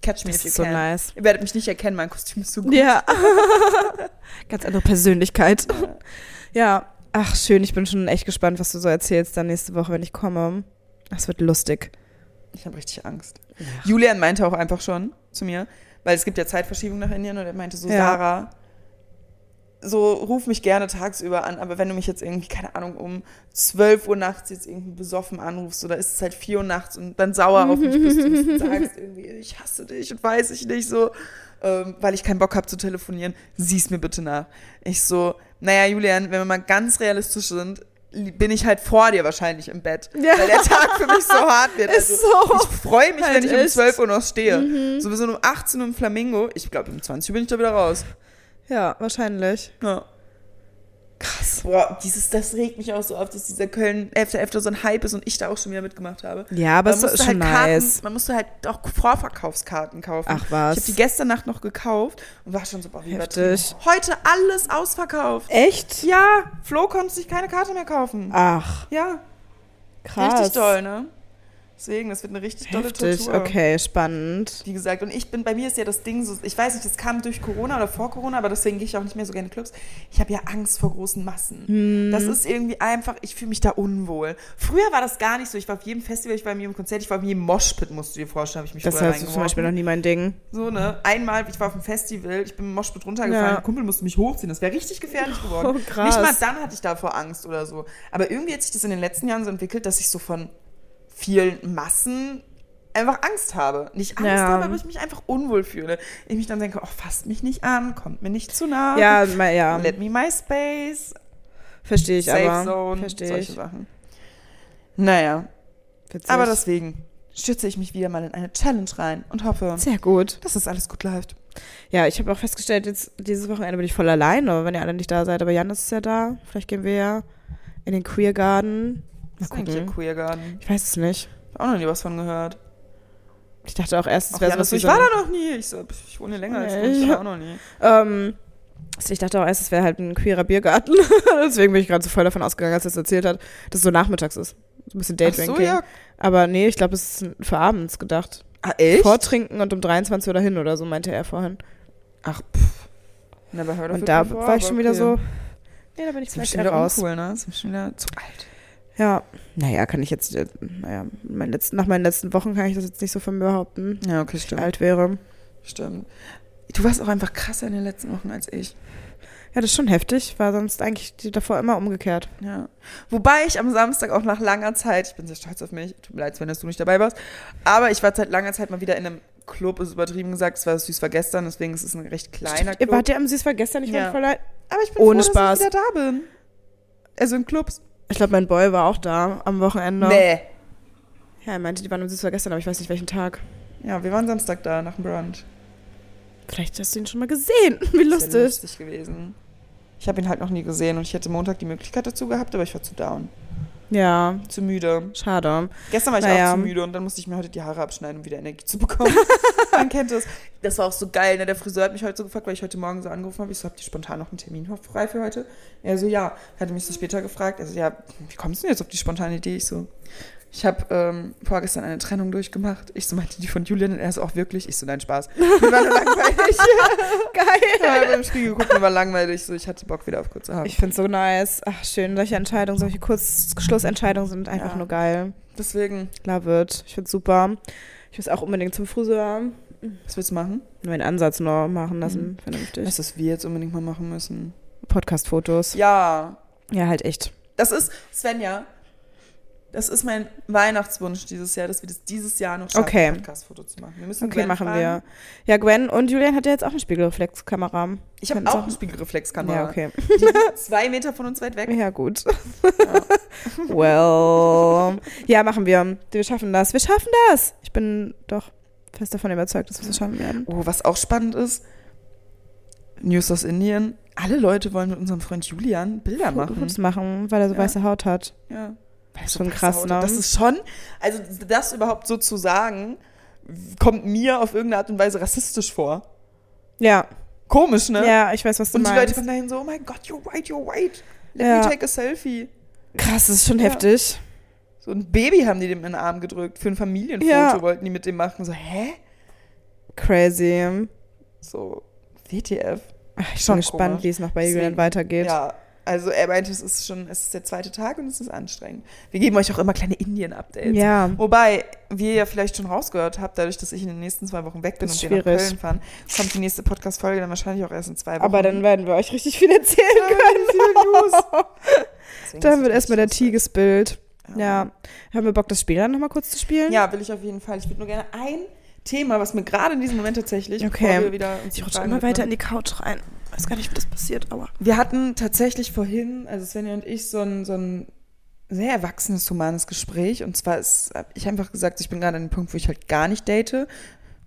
Catch me Das if you ist so can. nice. Ihr werdet mich nicht erkennen, mein Kostüm ist so gut. Ja. Ganz andere Persönlichkeit. Ja. Ach, schön. Ich bin schon echt gespannt, was du so erzählst dann nächste Woche, wenn ich komme. Das wird lustig. Ich habe richtig Angst. Julian meinte auch einfach schon zu mir, weil es gibt ja Zeitverschiebung nach Indien und er meinte so, Ja. Sarah, so ruf mich gerne tagsüber an, aber wenn du mich jetzt irgendwie, keine Ahnung, um 12 Uhr nachts jetzt irgendwie besoffen anrufst oder ist es halt 4 Uhr nachts und dann sauer auf mich bist und sagst irgendwie, ich hasse dich und weiß ich nicht so, ähm, weil ich keinen Bock habe zu telefonieren, sieh's mir bitte nach. Ich so, naja, Julian, wenn wir mal ganz realistisch sind, bin ich halt vor dir wahrscheinlich im Bett, Ja. weil der Tag für mich so hart wird. Ist Also, so. ich freue mich, Halt wenn ich um ist. 12 Uhr noch stehe. So, wir sind um 18 Uhr im Flamingo. Ich glaube, um 20 Uhr bin ich da wieder raus. Ja, wahrscheinlich. Ja. Krass. Boah, dieses, das regt mich auch so auf, dass dieser Köln 11.11. so ein Hype ist und ich da auch schon wieder mitgemacht habe. Ja, aber es ist schon halt Karten, nice. Man musste halt auch Vorverkaufskarten kaufen. Ach, was? Ich habe die gestern Nacht noch gekauft und war schon so, boah, wie Heftig. Heute alles ausverkauft. Echt? Ja, Flo konnte sich keine Karte mehr kaufen. Ach, Ja, krass. richtig doll, ne? Deswegen, das wird eine richtig dolle Heftig, Tortur. okay, spannend. Wie gesagt, und ich bin, bei mir ist ja das Ding so, ich weiß nicht, das kam durch Corona oder vor Corona, aber deswegen gehe ich auch nicht mehr so gerne in Clubs. Ich habe ja Angst vor großen Massen. Hm. Das ist irgendwie einfach, ich fühle mich da unwohl. Früher war das gar nicht so. Ich war auf jedem Festival, ich war auf jedem Konzert, ich war auf jedem Moshpit, musst du dir vorstellen, habe ich mich Das ist zum Beispiel noch nie mein Ding. So, ne? Einmal, ich war auf dem Festival, ich bin im Moshpit runtergefallen, Ja. Kumpel musste mich hochziehen. Das wäre richtig gefährlich geworden. Oh, krass. Nicht mal dann hatte ich davor Angst oder so. Aber irgendwie hat sich das in den letzten Jahren so entwickelt, dass ich so von vielen Massen einfach Angst habe. Nicht Angst Ja. habe, aber ich mich einfach unwohl fühle. Ich mich dann denke, oh, fasst mich nicht an, kommt mir nicht zu nah. Ja, ja, Let me my space. verstehe ich Safe aber. Zone. Verstehe solche ich. Sachen. Naja, Witzig. aber deswegen stürze ich mich wieder mal in eine Challenge rein und hoffe, Sehr gut. dass das alles gut läuft. Ja, ich habe auch festgestellt, jetzt dieses Wochenende bin ich voll alleine, wenn ihr alle nicht da seid. Aber Jan ist ja da. Vielleicht gehen wir ja in den Queer Garden. Was ist eigentlich ein. Queer Garden? Ich weiß es nicht. Hab auch noch nie was von gehört. Ich dachte auch erst, es wäre ja, das, wie ich so war da noch nie. Ich, so, ich wohne länger als du. Nee. Ich war auch noch nie. Ähm, also ich dachte auch erst, es wäre halt ein queerer Biergarten. Deswegen bin ich gerade so voll davon ausgegangen, als er es erzählt hat, dass es so nachmittags ist. So ein bisschen Daydrinking. so, ja. Aber nee, ich glaube, es ist für abends gedacht. Ah, echt? Vortrinken und um 23 Uhr dahin oder so, meinte er vorhin. Ach, pff. Never heard of Und da war ich schon wieder okay. so, nee, da bin ich Ist vielleicht wieder raus. uncool, ne? Ist mir schon wieder zu alt. Ja, naja, kann ich jetzt, äh, naja, mein letzten, nach meinen letzten Wochen kann ich das jetzt nicht so von mir behaupten, Ja, okay, dass ich stimmt. alt wäre. Stimmt. Du warst auch einfach krasser in den letzten Wochen als ich. Ja, das ist schon heftig, war sonst eigentlich die davor immer umgekehrt. Ja. Wobei ich am Samstag auch nach langer Zeit, ich bin sehr stolz auf mich, tut mir leid, dass du nicht dabei warst, aber ich war seit langer Zeit mal wieder in einem Club, ist übertrieben gesagt, es war süß war gestern, deswegen ist es ein recht kleiner Ihr Club. wart ja am Süß war gestern, ich Ja. war voll leid. aber ich bin ohne froh, Spaß. dass ich wieder da bin. Also in Clubs. Ich glaube, mein Boy war auch da am Wochenende. Nee. Ja, er meinte, die waren am Süß war gestern, aber ich weiß nicht welchen Tag. Ja, wir waren Samstag da, nach dem Brunch. Vielleicht hast du ihn schon mal gesehen. Wie lustig. lustig gewesen. Ich habe ihn halt noch nie gesehen und ich hätte Montag die Möglichkeit dazu gehabt, aber ich war zu down. Ja, Zu müde. schade. Gestern war ich Naja. auch zu müde und dann musste ich mir heute die Haare abschneiden, um wieder Energie zu bekommen. Man kennt das. Das war auch so geil. Ne? Der Friseur hat mich heute so gefragt, weil ich heute Morgen so angerufen habe. Ich so, habt ihr spontan noch einen Termin frei für heute? Er so, ja. Er hatte mich so später gefragt. Also, ja, wie kommst du denn jetzt auf die spontane Idee? Ich so, ich habe ähm, vorgestern eine Trennung durchgemacht. Ich so, meinte die von Julian und er so, auch wirklich? Ich so, nein, Spaß. Mir war nur langweilig. Geil. Ich habe im Spiegel geguckt, mir war langweilig. So, ich hatte Bock wieder auf kurze Haare. Ich finde so nice. Ach, schön. Solche Entscheidungen, solche Kurzschlussentscheidungen sind einfach Ja. nur geil. Deswegen, Love it. Ich finde super. Ich muss auch unbedingt zum Friseur. was willst du machen? Meinen Ansatz nur machen lassen. Mhm. Vernünftig. Was, was wir jetzt unbedingt mal machen müssen. Podcast-Fotos. Ja, Ja, halt echt. Das ist, Svenja, das ist mein Weihnachtswunsch dieses Jahr, dass wir das dieses Jahr noch schaffen, Okay. ein Podcast-Foto zu machen. Wir müssen Okay, Gwen machen fragen. wir. Ja, Gwen und Julian hat ja jetzt auch eine Spiegelreflexkamera. Ich habe auch eine Spiegelreflexkamera. Ja, okay. Zwei Meter von uns weit weg. Ja, gut. well. Ja, machen wir. Wir schaffen das. Wir schaffen das. Ich bin doch fest davon überzeugt, dass wir es schaffen werden. Oh, was auch spannend ist, News aus Indien. Alle Leute wollen mit unserem Freund Julian Bilder machen. Fotos machen, weil er so Ja. weiße Haut hat. Ja. Das ist schon krass, ne? Das ist schon, also das überhaupt so zu sagen, kommt mir auf irgendeine Art und Weise rassistisch vor. Ja. Komisch, ne? Ja, ich weiß, was du Und die Leute meinst. kommen dahin so, oh mein Gott, you're white, you're white. Let Ja. me take a selfie. Krass, das ist schon Ja. heftig. So ein Baby haben die dem in den Arm gedrückt. Für ein Familienfoto Ja. wollten die mit dem machen. So, hä? Crazy. So, WTF. Ach, ich Schon bin gespannt, wie es noch bei Julian weitergeht. Ja, also er meinte, es ist schon, es ist der zweite Tag und es ist anstrengend. Wir geben euch auch immer kleine Indien-Updates. Ja. Wobei, wie ihr ja vielleicht schon rausgehört habt, dadurch, dass ich in den nächsten zwei Wochen weg bin und wir nach. Köln fahren, kommt die nächste Podcast-Folge dann wahrscheinlich auch erst in zwei Wochen. Aber dann werden wir euch richtig viel erzählen Ja, können. viel Dann wird erstmal der Tigesbild. lustig. Ja. Haben wir Bock, das Spiel dann nochmal kurz zu spielen? Ja, will ich auf jeden Fall. Ich würde nur gerne ein Thema, was mir gerade in diesem Moment tatsächlich, Okay. wir wieder uns Ich rutsche immer weiter in die Couch rein. Weiß gar nicht, wie das passiert, aber. Wir hatten tatsächlich vorhin, also Svenja und ich, so ein, so ein sehr erwachsenes, humanes Gespräch. Und zwar ist, hab ich einfach gesagt, ich bin gerade an dem Punkt, wo ich halt gar nicht date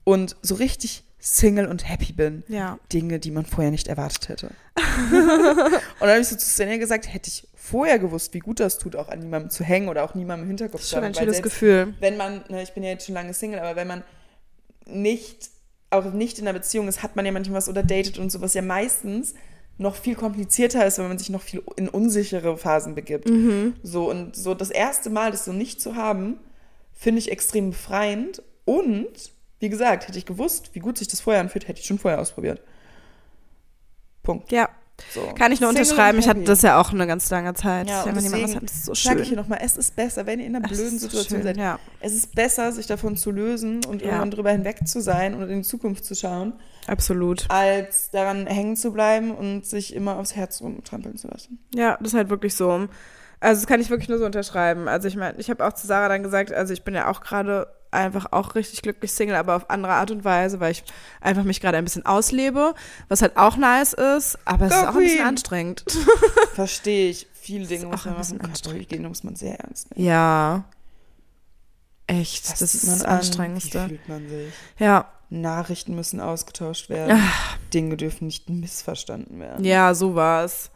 und so richtig Single und happy bin. Ja. Dinge, die man vorher nicht erwartet hätte. und dann habe ich so zu Svenja gesagt, hätte ich vorher gewusst, wie gut das tut, auch an niemandem zu hängen oder auch niemandem im Hinterkopf Das ist zu schon haben. ein schönes Gefühl. Wenn man, ne, ich bin ja jetzt schon lange Single, aber wenn man nicht, auch nicht in einer Beziehung ist, hat man ja manchmal was oder datet und sowas ja meistens noch viel komplizierter ist, wenn man sich noch viel in unsichere Phasen begibt. Mhm. So und so das erste Mal, das so nicht zu haben, finde ich extrem befreiend. Und wie gesagt, hätte ich gewusst, wie gut sich das vorher anfühlt, hätte ich schon vorher ausprobiert. Punkt. Ja, So. kann ich nur Single unterschreiben. Ich hatte das ja auch eine ganz lange Zeit. Ja, was deswegen hat, das ist so Sag schön. ich hier nochmal, es ist besser, wenn ihr in einer Es blöden ist so Situation schön, seid. Ja. Es ist besser, sich davon zu lösen und Ja. irgendwann drüber hinweg zu sein und in die Zukunft zu schauen, Absolut. als daran hängen zu bleiben und sich immer aufs Herz rumtrampeln zu lassen. Ja, das ist halt wirklich so. Also das kann ich wirklich nur so unterschreiben. Also ich meine, ich habe auch zu Sarah dann gesagt, also ich bin ja auch gerade einfach auch richtig glücklich Single, aber auf andere Art und Weise, weil ich einfach mich gerade ein bisschen auslebe, was halt auch nice ist, aber es Go ist auch ein bisschen anstrengend. Verstehe ich. Viele Dinge muss man machen. anstrengend. Körperhygiene muss man sehr ernst nehmen. Ja. Echt, das, sieht ist das an, Wie Anstrengendste. fühlt man sich? Ja, Nachrichten müssen ausgetauscht werden. Dinge dürfen nicht missverstanden werden. ja, so war es.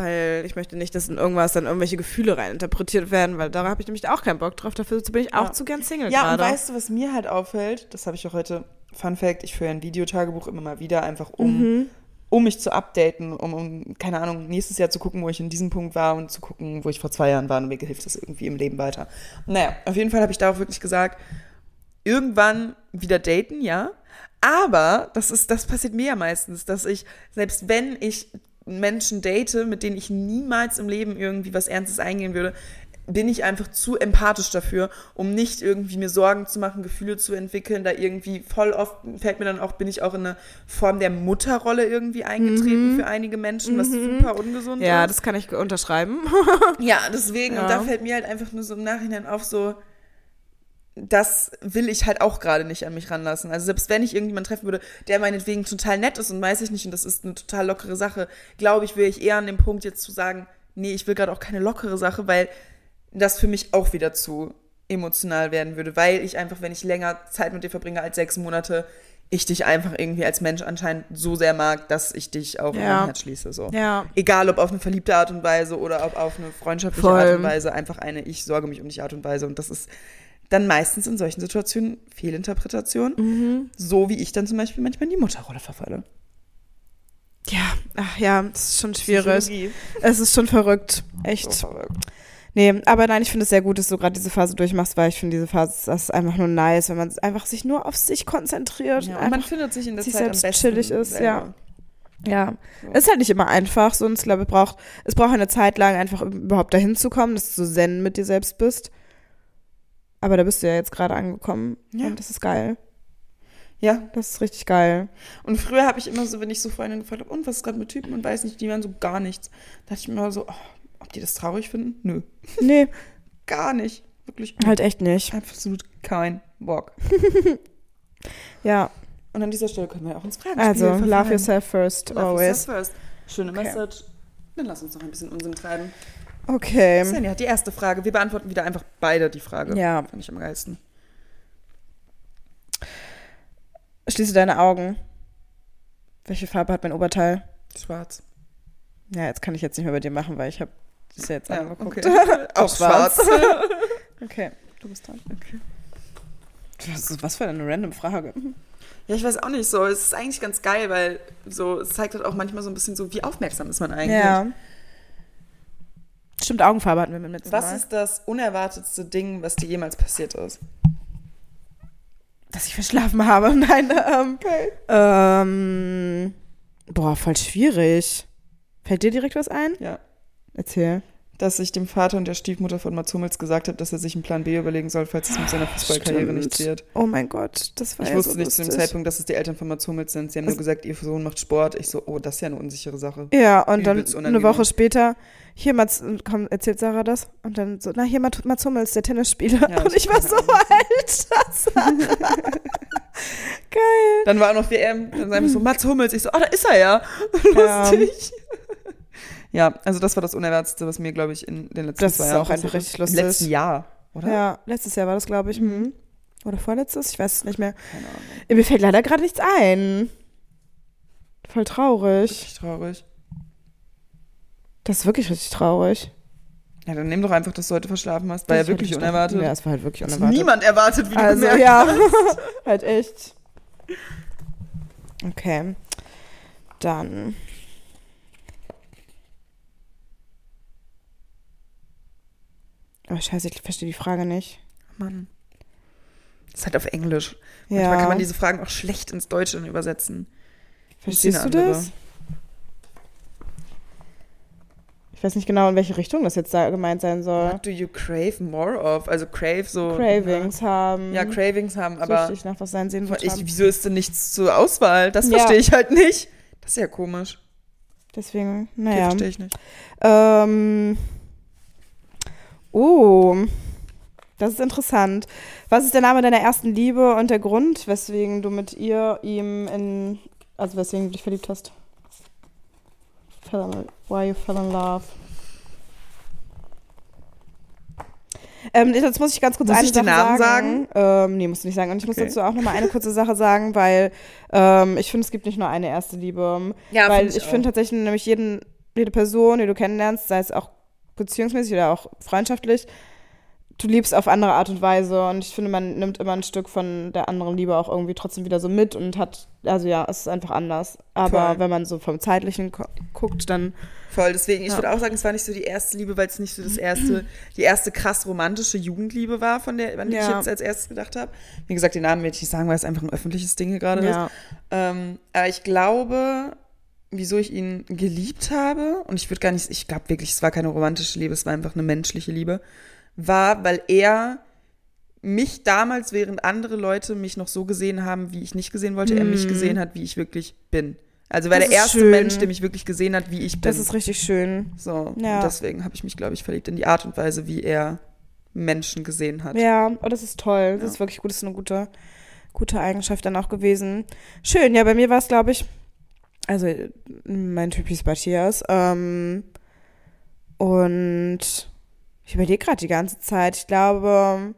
Weil ich möchte nicht, dass in irgendwas dann irgendwelche Gefühle reininterpretiert werden, weil da habe ich nämlich auch keinen Bock drauf. Dafür bin ich auch Ja. zu gern Single Ja, und gerade. weißt du, was mir halt auffällt? Das habe ich auch heute, Fun Fact, ich führe ein Videotagebuch immer mal wieder, einfach um, Mhm. um mich zu updaten, um, um, keine Ahnung, nächstes Jahr zu gucken, wo ich in diesem Punkt war und zu gucken, wo ich vor zwei Jahren war und mir hilft das irgendwie im Leben weiter. Naja, auf jeden Fall habe ich da auch wirklich gesagt, irgendwann wieder daten, ja. Aber das ist, das passiert mir ja meistens, dass ich, selbst wenn ich Menschen date, mit denen ich niemals im Leben irgendwie was Ernstes eingehen würde, bin ich einfach zu empathisch dafür, um nicht irgendwie mir Sorgen zu machen, Gefühle zu entwickeln. Da irgendwie voll oft fällt mir dann auch, bin ich auch in eine Form der Mutterrolle irgendwie eingetreten für einige Menschen, was super ungesund Mhm. ja, ist. das kann ich unterschreiben. Ja, deswegen. Ja. Und da fällt mir halt einfach nur so im Nachhinein auf, so, das will ich halt auch gerade nicht an mich ranlassen. Also selbst wenn ich irgendjemanden treffen würde, der meinetwegen total nett ist und weiß ich nicht, und das ist eine total lockere Sache, glaube ich, wäre ich eher an dem Punkt jetzt zu sagen, nee, ich will gerade auch keine lockere Sache, weil das für mich auch wieder zu emotional werden würde, weil ich einfach, wenn ich länger Zeit mit dir verbringe als sechs Monate, ich dich einfach irgendwie als Mensch anscheinend so sehr mag, dass ich dich auch in Ja. mein Herz schließe. So. Ja. Egal ob auf eine verliebte Art und Weise oder ob auf eine freundschaftliche Voll. Art und Weise, einfach eine Ich sorge mich um dich Art und Weise. Und das ist dann meistens in solchen Situationen Fehlinterpretation, Mhm. so wie ich dann zum Beispiel manchmal in die Mutterrolle verfalle. Ja, ach ja, es ist schon schwierig. Psychologie. Es ist schon verrückt. Echt. So verrückt. Nee, aber nein, ich finde es sehr gut, dass du gerade diese Phase durchmachst, weil ich finde diese Phase, das ist einfach nur nice, wenn man einfach sich nur auf sich konzentriert. Ja, und man findet sich in der sich Zeit am selbst besten chillig ist, selber. ja. So. Es ist halt nicht immer einfach, so und ich glaube, es braucht, es braucht eine Zeit lang einfach überhaupt dahin zu kommen, dass du so zen mit dir selbst bist. Aber da bist du ja jetzt gerade angekommen Ja. und das ist geil. Ja, Das ist richtig geil. und früher habe ich immer so, wenn ich so Freundinnen gefragt habe, und was ist gerade mit Typen und weiß nicht, die waren so gar nichts. Da dachte ich mir immer so, oh, ob die das traurig finden? Nö, Nee, gar nicht. Wirklich halt echt nicht. absolut kein Bock. Ja, Und an dieser Stelle können wir auch ins Fragen also love yourself first, Love always. yourself first. Schöne Okay. Message. Dann lass uns noch ein bisschen Unsinn treiben. Okay. Svenja hat die erste Frage. Wir beantworten wieder einfach beide die Frage. Ja. Fand ich am geilsten. Schließe deine Augen. Welche Farbe hat mein Oberteil? Schwarz. Ja, jetzt kann ich jetzt nicht mehr bei dir machen, weil ich habe das ja jetzt Ja, angeguckt. okay. Auch schwarz. Okay, du bist dran. Was, ist- was für eine random Frage. Ja, ich weiß auch nicht so. Es ist eigentlich ganz geil, weil so, es zeigt halt auch manchmal so ein bisschen so, wie aufmerksam ist man eigentlich. Ja. Stimmt, Augenfarbe hatten wir mit letzten Was Mal. ist das unerwartetste Ding, was dir jemals passiert ist? Dass ich verschlafen habe. Nein, ähm, ähm, boah, voll schwierig. Fällt dir direkt was ein? Ja. Erzähl. Dass ich dem Vater und der Stiefmutter von Mats Hummels gesagt habe, dass er sich einen Plan B überlegen soll, falls es mit seiner Fußballkarriere nicht wird. Oh mein Gott, das war Ich ja wusste so nicht zu dem lustig. Zeitpunkt, dass es die Eltern von Mats Hummels sind. Sie haben Was- nur gesagt, ihr Sohn macht Sport. Ich so, oh, das ist ja eine unsichere Sache. Ja, und dann Übelst eine unangenehm. Woche später, hier Mats, komm, erzählt Sarah das? Und dann so, na hier Mats, Mats Hummels, der Tennisspieler. Ja, und ich war so, Sarah. Geil. Dann war auch noch WM, dann sagen wir so, Mats Hummels. Ich so, oh, da ist er ja. Ja. Lustig. Ja, also das war das Unerwartetste, was mir, glaube ich, in den letzten Das zwei ist Jahren auch einfach richtig Im lustig. letzten Jahr, oder? Ja, letztes Jahr war das, glaube ich. Mhm. Oder vorletztes? Ich weiß es nicht mehr. Keine Ahnung. Mir fällt leider gerade nichts ein. Voll traurig. Richtig traurig. Das ist wirklich richtig traurig. Ja, dann nimm doch einfach, dass du heute verschlafen hast. War ja Das wirklich hätte ich unerwartet. Ja, es war halt wirklich Hat unerwartet. niemand erwartet, wie du also, gemerkt ja, hast. halt echt. Okay. Dann. Oh, scheiße, ich verstehe die Frage nicht. Mann. Das ist halt auf Englisch. Ja. Manchmal kann man diese Fragen auch schlecht ins Deutsche übersetzen. Verstehst du das? Ich weiß nicht genau, in welche Richtung das jetzt da gemeint sein soll. What do you crave more of? Also crave so. Cravings haben. Ja, Cravings haben, aber Süchtig nach was sein sehen ich, haben. wieso ist denn nichts zur Auswahl? Das Ja. verstehe ich halt nicht. Das ist ja komisch. Deswegen, Okay, naja. verstehe ich nicht. Ähm. Oh. Das ist interessant. Was ist der Name deiner ersten Liebe und der Grund, weswegen du mit ihr, ihm in. Also weswegen du dich verliebt hast? Why you fell in love? Ähm, jetzt muss ich ganz kurz Muss eine ich den Sache Namen sagen. Ähm, nee, musst du nicht sagen. Und ich muss Okay. dazu auch noch mal eine kurze Sache sagen, weil ähm, ich finde, es gibt nicht nur eine erste Liebe. Ja, Weil find ich ich finde tatsächlich nämlich jeden, jede Person, die du kennenlernst, sei es auch beziehungsmäßig oder auch freundschaftlich, du liebst auf andere Art und Weise. Und ich finde, man nimmt immer ein Stück von der anderen Liebe auch irgendwie trotzdem wieder so mit und hat, also ja, es ist einfach anders. Aber Voll. wenn man so vom Zeitlichen gu- guckt, dann, Voll, deswegen, ich Ja. würde auch sagen, es war nicht so die erste Liebe, weil es nicht so das erste, die erste krass romantische Jugendliebe war, von der, an die ich Ja. jetzt als erstes gedacht habe. Wie gesagt, den Namen werde ich nicht sagen, weil es einfach ein öffentliches Ding hier gerade ist. ja. Ähm, aber ich glaube, wieso ich ihn geliebt habe, und ich würde gar nicht, ich glaube wirklich, es war keine romantische Liebe, es war einfach eine menschliche Liebe, war, weil er mich damals, während andere Leute mich noch so gesehen haben, wie ich nicht gesehen wollte, er mich Mhm. gesehen hat, wie ich wirklich bin. Also war Das der erste schön. Mensch, der mich wirklich gesehen hat, wie ich bin. Das ist richtig schön. so. Ja. Und deswegen habe ich mich, glaube ich, verliebt in die Art und Weise, wie er Menschen gesehen hat. Ja, oh, das ist toll. Das Ja. ist wirklich gut. Das ist eine gute, gute Eigenschaft dann auch gewesen. Schön, ja, bei mir war es, glaube ich, also mein Typ hieß Matthias. Ähm, und ich überlege gerade die ganze Zeit. Ich glaube,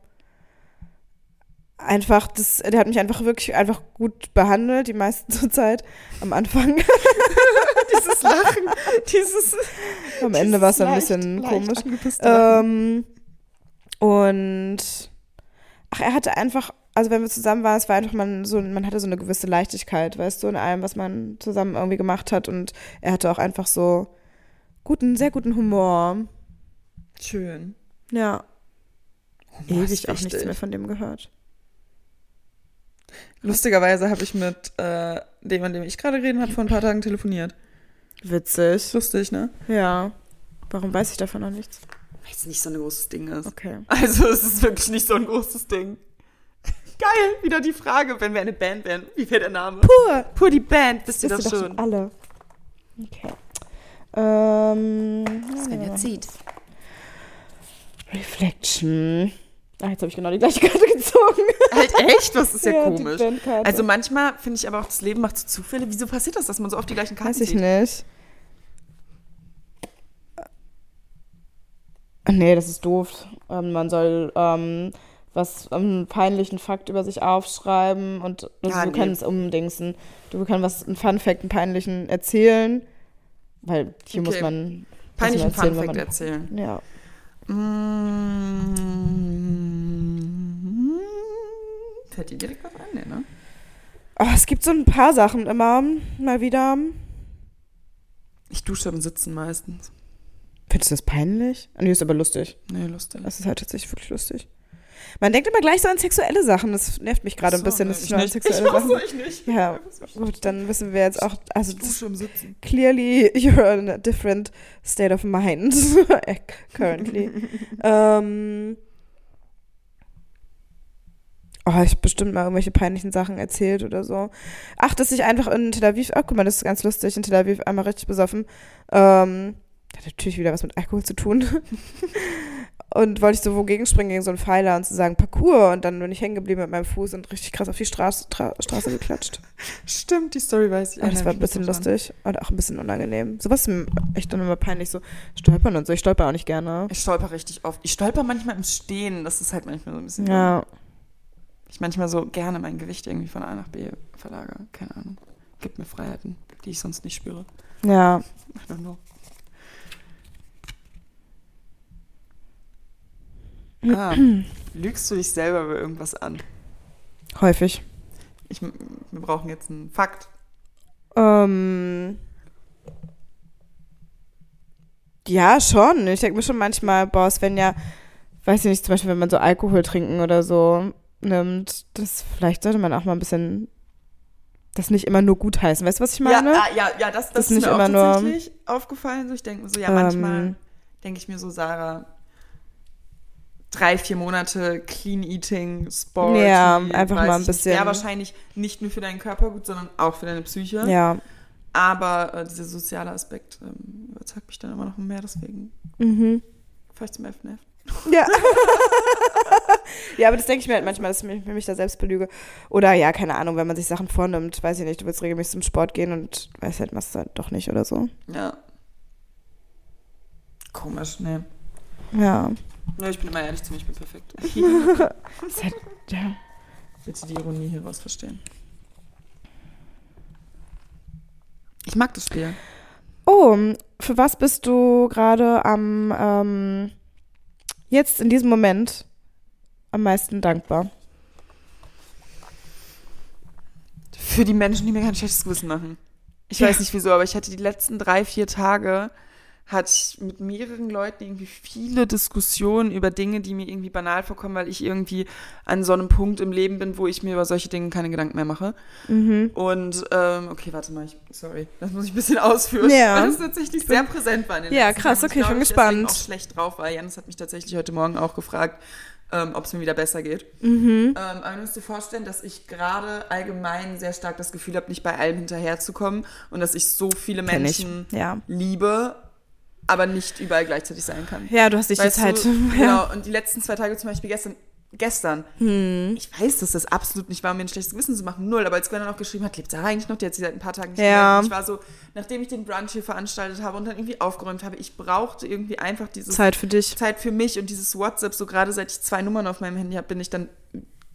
einfach, das, der hat mich einfach wirklich einfach gut behandelt, die meiste Zeit am Anfang. Dieses Lachen, dieses. am Ende war es dann ein bisschen leicht komisch. Ähm, und ach, er hatte einfach, also wenn wir zusammen waren, es war einfach man so, man hatte so eine gewisse Leichtigkeit, weißt du, in allem, was man zusammen irgendwie gemacht hat. Und er hatte auch einfach so guten, sehr guten Humor. Schön. Ja. Humor Ewig auch nichts mehr von dem gehört. Lustigerweise habe ich mit äh, dem, an dem ich gerade reden habe, vor ein paar Tagen telefoniert. Witzig. Lustig, ne? Ja. Warum weiß ich davon noch nichts? Weil es nicht so ein großes Ding ist. Okay. Also es ist wirklich nicht so ein großes Ding. Geil, wieder die Frage, wenn wir eine Band wären, wie wäre der Name? Pur! Pur die Band, wisst ihr Wisst das ihr doch schon? alle. Okay. Ähm, ja. zieht. Reflection. Ah, jetzt habe ich genau die gleiche Karte gezogen. Halt echt? Das ist ja, die komisch. Also manchmal finde ich aber auch, das Leben macht so Zufälle. Wieso passiert das, dass man so oft die gleichen Karten Weiß ich zieht? nicht. Äh, Nee, das ist doof. Ähm, man soll ähm, was einen peinlichen Fakt über sich aufschreiben und also Ja, du nee. kannst umdingsen. Du kannst was, einen Fun Fact, einen peinlichen erzählen, weil hier Okay. muss man Peinlichen muss man Funfact wenn man- erzählen. Ja. Mm. Fällt dir direkt was an, nee, ne? Oh, es gibt so ein paar Sachen immer mal wieder. Ich dusche im Sitzen meistens. Findest du das peinlich? Nee, ist aber lustig. Nee, lustig. Das ist halt tatsächlich wirklich lustig. Man denkt immer gleich so an sexuelle Sachen. Das nervt mich gerade ein So, bisschen. nee, Das ich nur nicht. sexuelle ich Sachen. ich nicht. Ja, gut, dann wissen wir jetzt auch, also clearly you're in a different state of mind currently. ähm, oh, ich hab bestimmt mal irgendwelche peinlichen Sachen erzählt oder so. Ach, dass ich einfach in Tel Aviv, ach guck mal, das ist ganz lustig, in Tel Aviv einmal richtig besoffen. Ähm, hat natürlich wieder was mit Alkohol zu tun. Und wollte ich so wogegen springen gegen so einen Pfeiler und zu sagen Parcours und dann bin ich hängen geblieben mit meinem Fuß und richtig krass auf die Straße, Tra Straße geklatscht. Stimmt, die Story weiß ich. Aber das war ein bisschen lustig und auch ein bisschen unangenehm. Sowas ist echt dann immer peinlich, so stolpern und so. Ich stolper auch nicht gerne. Ich stolper richtig oft. Ich stolper manchmal im Stehen. Das ist halt manchmal so ein bisschen. dumm. Ja, Ich manchmal so gerne mein Gewicht irgendwie von A nach B verlagere. Keine Ahnung. Gibt mir Freiheiten, die ich sonst nicht spüre. ja. I don't know. Ah, lügst du dich selber über irgendwas an? Häufig. Ich, wir brauchen jetzt einen Fakt. Ähm, ja, schon. Ich denke mir schon manchmal, boah, Svenja, weiß ich nicht, zum Beispiel, wenn man so Alkohol trinken oder so nimmt, das vielleicht sollte man auch mal ein bisschen das nicht immer nur gut heißen. Weißt du, was ich meine? Ja, ah, ja, ja, das, das, Das ist nicht mir auch immer nur- tatsächlich aufgefallen. So, ich denke mir so, ja, manchmal Ähm. denke ich mir so, Sarah, drei, vier Monate Clean Eating, Sport. Ja, einfach mal ein bisschen- Wäre wahrscheinlich nicht nur für deinen Körper gut, sondern auch für deine Psyche. Ja. Aber äh, dieser soziale Aspekt ähm, überzeugt mich dann immer noch mehr, deswegen Mhm. ich zum FNF. Ja. ja, aber das denke ich mir halt manchmal, dass ich mich, mich da selbst belüge. Oder ja, keine Ahnung, wenn man sich Sachen vornimmt, weiß ich nicht, du willst regelmäßig zum Sport gehen und weißt halt, machst du halt doch nicht oder so. Ja. Komisch, ne. Ja. Ja, ich bin immer ehrlich zu mir, ich bin perfekt. Ist halt, ja. Bitte die Ironie hieraus verstehen. Ich mag das Spiel. Oh, für was bist du gerade am, ähm, jetzt in diesem Moment am meisten dankbar? Für die Menschen, die mir kein schlechtes Gewissen machen. Ich Ja. weiß nicht wieso, aber ich hatte die letzten drei, vier Tage, hatte ich mit mehreren Leuten irgendwie viele Diskussionen über Dinge, die mir irgendwie banal vorkommen, weil ich irgendwie an so einem Punkt im Leben bin, wo ich mir über solche Dinge keine Gedanken mehr mache. Mhm. Und, ähm, okay, warte mal, ich, sorry, das muss ich ein bisschen ausführen. Ja. Weil das tatsächlich sehr präsent war in den Ja, krass, okay, ich bin gespannt. deswegen auch schlecht drauf war. Janis hat mich tatsächlich heute Morgen auch gefragt, ähm, ob es mir wieder besser geht. Mhm. Ähm, aber du musst dir vorstellen, dass ich gerade allgemein sehr stark das Gefühl habe, nicht bei allem hinterherzukommen und dass ich so viele ich. Menschen Ja. liebe, aber nicht überall gleichzeitig sein kann. Ja, du hast nicht Weißt die Zeit. Du, ja. genau, und die letzten zwei Tage zum Beispiel gestern, gestern, Hm. ich weiß, dass das absolut nicht war, mir ein schlechtes Gewissen zu machen, null, aber als Gwen dann auch geschrieben hat, lebt Sarah eigentlich noch, die hat sie seit ein paar Tagen nicht Ja. gemeldet. Ich war so, nachdem ich den Brunch hier veranstaltet habe und dann irgendwie aufgeräumt habe, ich brauchte irgendwie einfach dieses Zeit für dich. Zeit für mich und dieses WhatsApp, so gerade seit ich zwei Nummern auf meinem Handy habe, bin ich dann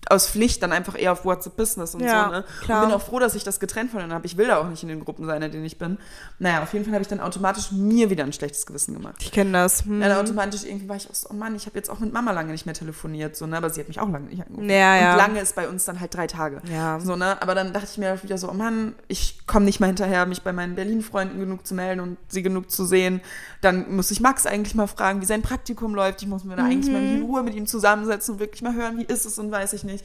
aus Pflicht dann einfach eher auf WhatsApp Business und Ja, so, ne? klar. Und bin auch froh, dass ich das getrennt voneinander habe. Ich will da auch nicht in den Gruppen sein, in denen ich bin. Naja, auf jeden Fall habe ich dann automatisch mir wieder ein schlechtes Gewissen gemacht. Ich kenne das. Hm. Dann automatisch irgendwie war ich auch so, oh Mann, ich habe jetzt auch mit Mama lange nicht mehr telefoniert, so, ne? Aber sie hat mich auch lange nicht angerufen. Ja, ja. Und lange ist bei uns dann halt drei Tage. Ja. So, ne? Aber dann dachte ich mir wieder so, oh Mann, ich komme nicht mal hinterher, mich bei meinen Berlin-Freunden genug zu melden und sie genug zu sehen. Dann muss ich Max eigentlich mal fragen, wie sein Praktikum läuft. Ich muss mir da eigentlich mal in Ruhe mit ihm zusammensetzen und wirklich mal hören, wie ist es und weiß ich nicht.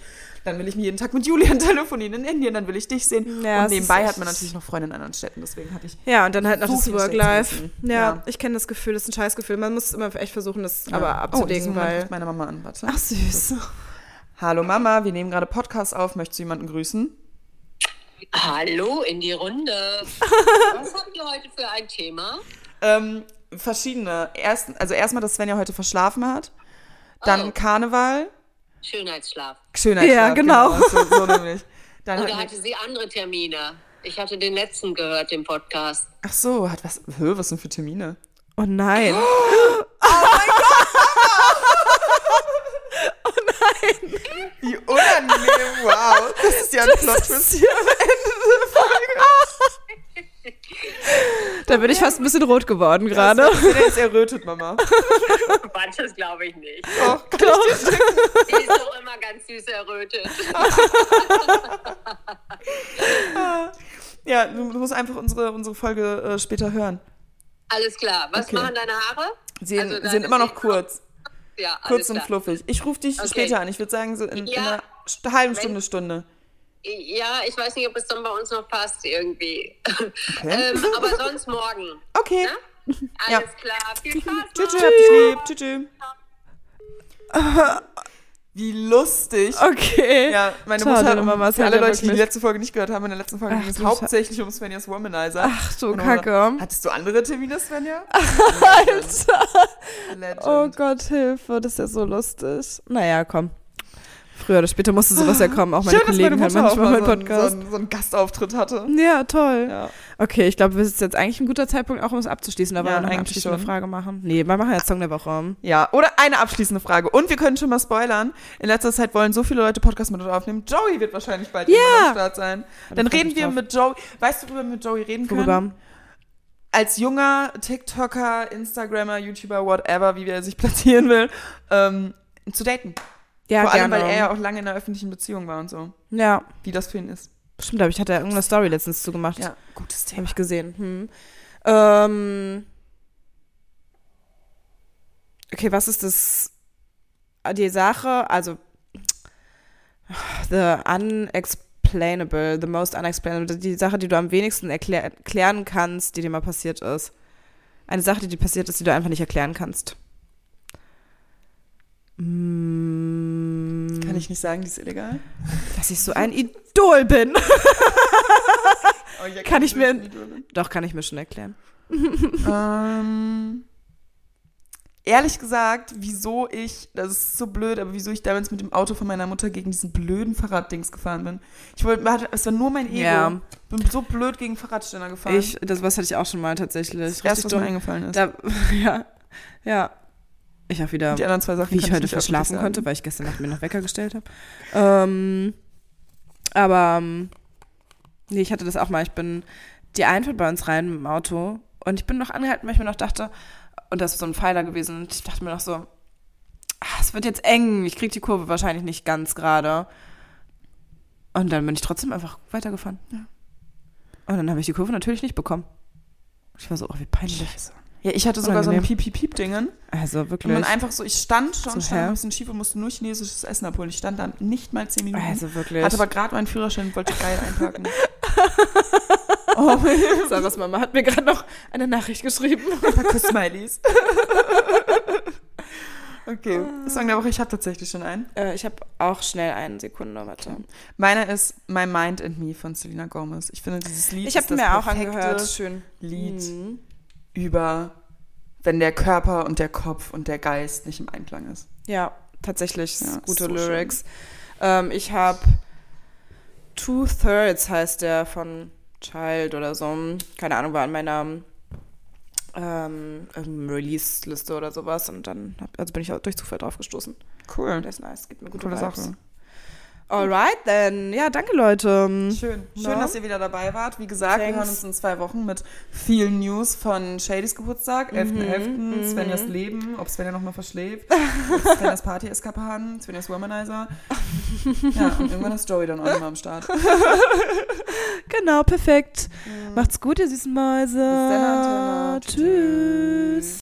Dann will ich mir jeden Tag mit Julian telefonieren in Indien, dann will ich dich sehen. Ja, und nebenbei hat man natürlich noch Freunde in anderen Städten, deswegen hatte ich Ja, und dann halt noch So das Work-Life. Ja. Ja. ich kenne das Gefühl, das ist ein Scheißgefühl. Man muss immer echt versuchen, das aber Ja. abzulegen, oh, diesen Moment weil. meine Mama an, warte. Ach, süß. Hallo Mama, wir nehmen gerade Podcast auf. Möchtest du jemanden grüßen? Hallo in die Runde. Was habt ihr heute für ein Thema? Ähm, verschiedene. Erst, also erstmal, dass Svenja heute verschlafen hat. Dann Oh. Karneval. Schönheitsschlaf. Schönheitsschlaf. Ja, genau. So, so nämlich. Dann Oder hat, hatte sie andere Termine? Ich hatte den letzten gehört, den Podcast. ach so, hat was. Hö, was sind für Termine? Oh nein. Wie unangenehm, wow. Das ist ja ein Plot-Twist hier am Ende der Folge. Da bin ich fast ein bisschen rot geworden gerade. Der ist errötet, Mama. Quatsch, das glaube ich nicht. Doch, kann ich Sie ist doch immer ganz süß errötet. Ja, du, musst einfach unsere, unsere Folge äh, später hören. Alles klar. Was Okay. machen deine Haare? Sie Also sind deine immer noch kurz. Ja, alles Kurz und klar. fluffig. Ich rufe dich Okay. später an. Ich würde sagen, so in, in Ja. einer St halben Stunde, Stunde. Ja, ich weiß nicht, ob es dann bei uns noch passt irgendwie. ähm, aber sonst morgen. Okay. Ne? Ja. Alles klar. Viel Spaß. Tschüss, tschüss. Tschüss, tschüss. Wie lustig. Okay. Ja, meine Schade, Mutter, um, Mama, es für hat alle ja Leute, die die letzte Folge nicht gehört haben, in der letzten Folge Ach, ging es hauptsächlich um Svenjas Womanizer. Ach du Kacke. Hattest du andere Termine, Svenja? Alter. Legend. Oh Gott, Hilfe, das ist ja so lustig. Naja, komm. Früher oder später musste sowas ja kommen. Auch meine Schön, dass Kollegen meine hören Mutter auch manchmal mal meinen so, einen- Podcast. so, einen, so einen Gastauftritt hatte. Ja, toll. Ja. Okay, ich glaube, es ist jetzt eigentlich ein guter Zeitpunkt, auch um es abzuschließen. Aber Ja, noch eine abschließende schon. Frage machen. Nee, wir machen jetzt Song der Woche. Ja, oder eine abschließende Frage. Und wir können schon mal spoilern. In letzter Zeit wollen so viele Leute Podcast mit uns aufnehmen. Joey wird wahrscheinlich bald Ja. am Start sein. Dann reden wir drauf. mit Joey. Weißt du, worüber wir mit Joey reden können? Worüber? als junger TikToker, Instagrammer, YouTuber, whatever, wie er sich platzieren will, ähm, zu daten. Ja, Vor allem, gerne. weil er ja auch lange in einer öffentlichen Beziehung war und so. ja, Wie das für ihn ist. stimmt, aber ich hatte ja irgendeine Story letztens zugemacht. Ja, gutes Habe Thema. ich gesehen. Hm. Ähm, okay, was ist das? Die Sache, also the unexplainable, the most unexplainable, die Sache, die du am wenigsten erklär erklären kannst, die dir mal passiert ist. Eine Sache, die dir passiert ist, die du einfach nicht erklären kannst. Mm, Kann ich nicht sagen, die ist illegal? dass ich so ein Idol bin. Oh, Kann ich mir-. Doch, kann ich mir schon erklären. ähm, ehrlich gesagt, wieso ich, das ist so blöd, aber wieso ich damals mit dem Auto von meiner Mutter gegen diesen blöden Fahrraddings gefahren bin. Ich wollte, es war nur mein Ego. Ja. Bin so blöd gegen Fahrradständer gefahren. Ich, das was hatte ich auch schon mal tatsächlich. das erste, was mir dumm. eingefallen ist. Da, ja, ja. Ich auch wieder, die anderen zwei Sachen wie ich heute verschlafen konnte, weil ich gestern Nacht mir noch Wecker gestellt habe. Ähm, aber ähm, nee, ich hatte das auch mal. Ich bin die Einfahrt bei uns rein mit dem Auto und ich bin noch angehalten, weil ich mir noch dachte, und das ist so ein Pfeiler gewesen, und ich dachte mir noch so, ah, es wird jetzt eng, ich krieg die Kurve wahrscheinlich nicht ganz gerade. Und dann bin ich trotzdem einfach weitergefahren. Und dann habe ich die Kurve natürlich nicht bekommen. Ich war so, oh, wie peinlich. Ja, ich hatte sogar so ein Unangenehm. Piep-Piep-Piep-Dingen. Also Und wirklich. man einfach so, ich stand schon, So, stand ein bisschen schief und musste nur chinesisches Essen abholen. Ich stand dann nicht mal zehn Minuten. Also wirklich. hatte aber gerade meinen Führerschein und wollte geil einpacken. oh, Sarahs Mama hat mir gerade noch eine Nachricht geschrieben. Kuss-Smileys. okay, Song der Woche, ich habe tatsächlich schon einen. Äh, ich habe auch schnell eine Sekunde, warte. Meiner ist My Mind and Me von Selena Gomez. Ich finde, dieses Lied Ich habe mir auch angehört. Schön. Lied Mhm. Über, wenn der Körper und der Kopf und der Geist nicht im Einklang ist. Ja, tatsächlich. Ja, gute so Lyrics. Ähm, ich habe Two Thirds heißt der von Child oder so. Keine Ahnung, war an meiner ähm, ähm, Release-Liste oder sowas. Und dann hab, also bin ich durch Zufall drauf gestoßen. Cool. Der ist nice, gibt mir gute Coole Vibes. Sache. Alright, then. Ja, danke, Leute. Schön. Schön, Na? dass ihr wieder dabei wart. Wie gesagt, wir Thanks. hören uns in zwei Wochen mit vielen News von Shadys Geburtstag, 11.11., Mhm. Svenjas Leben, ob Svenja nochmal verschläft, Svenjas Party-Eskapaden, Svenjas Womanizer. ja, und irgendwann ist Joey dann auch nochmal am Start. Genau, perfekt. Macht's gut, ihr süßen Mäuse. Bis dann. Tschüss.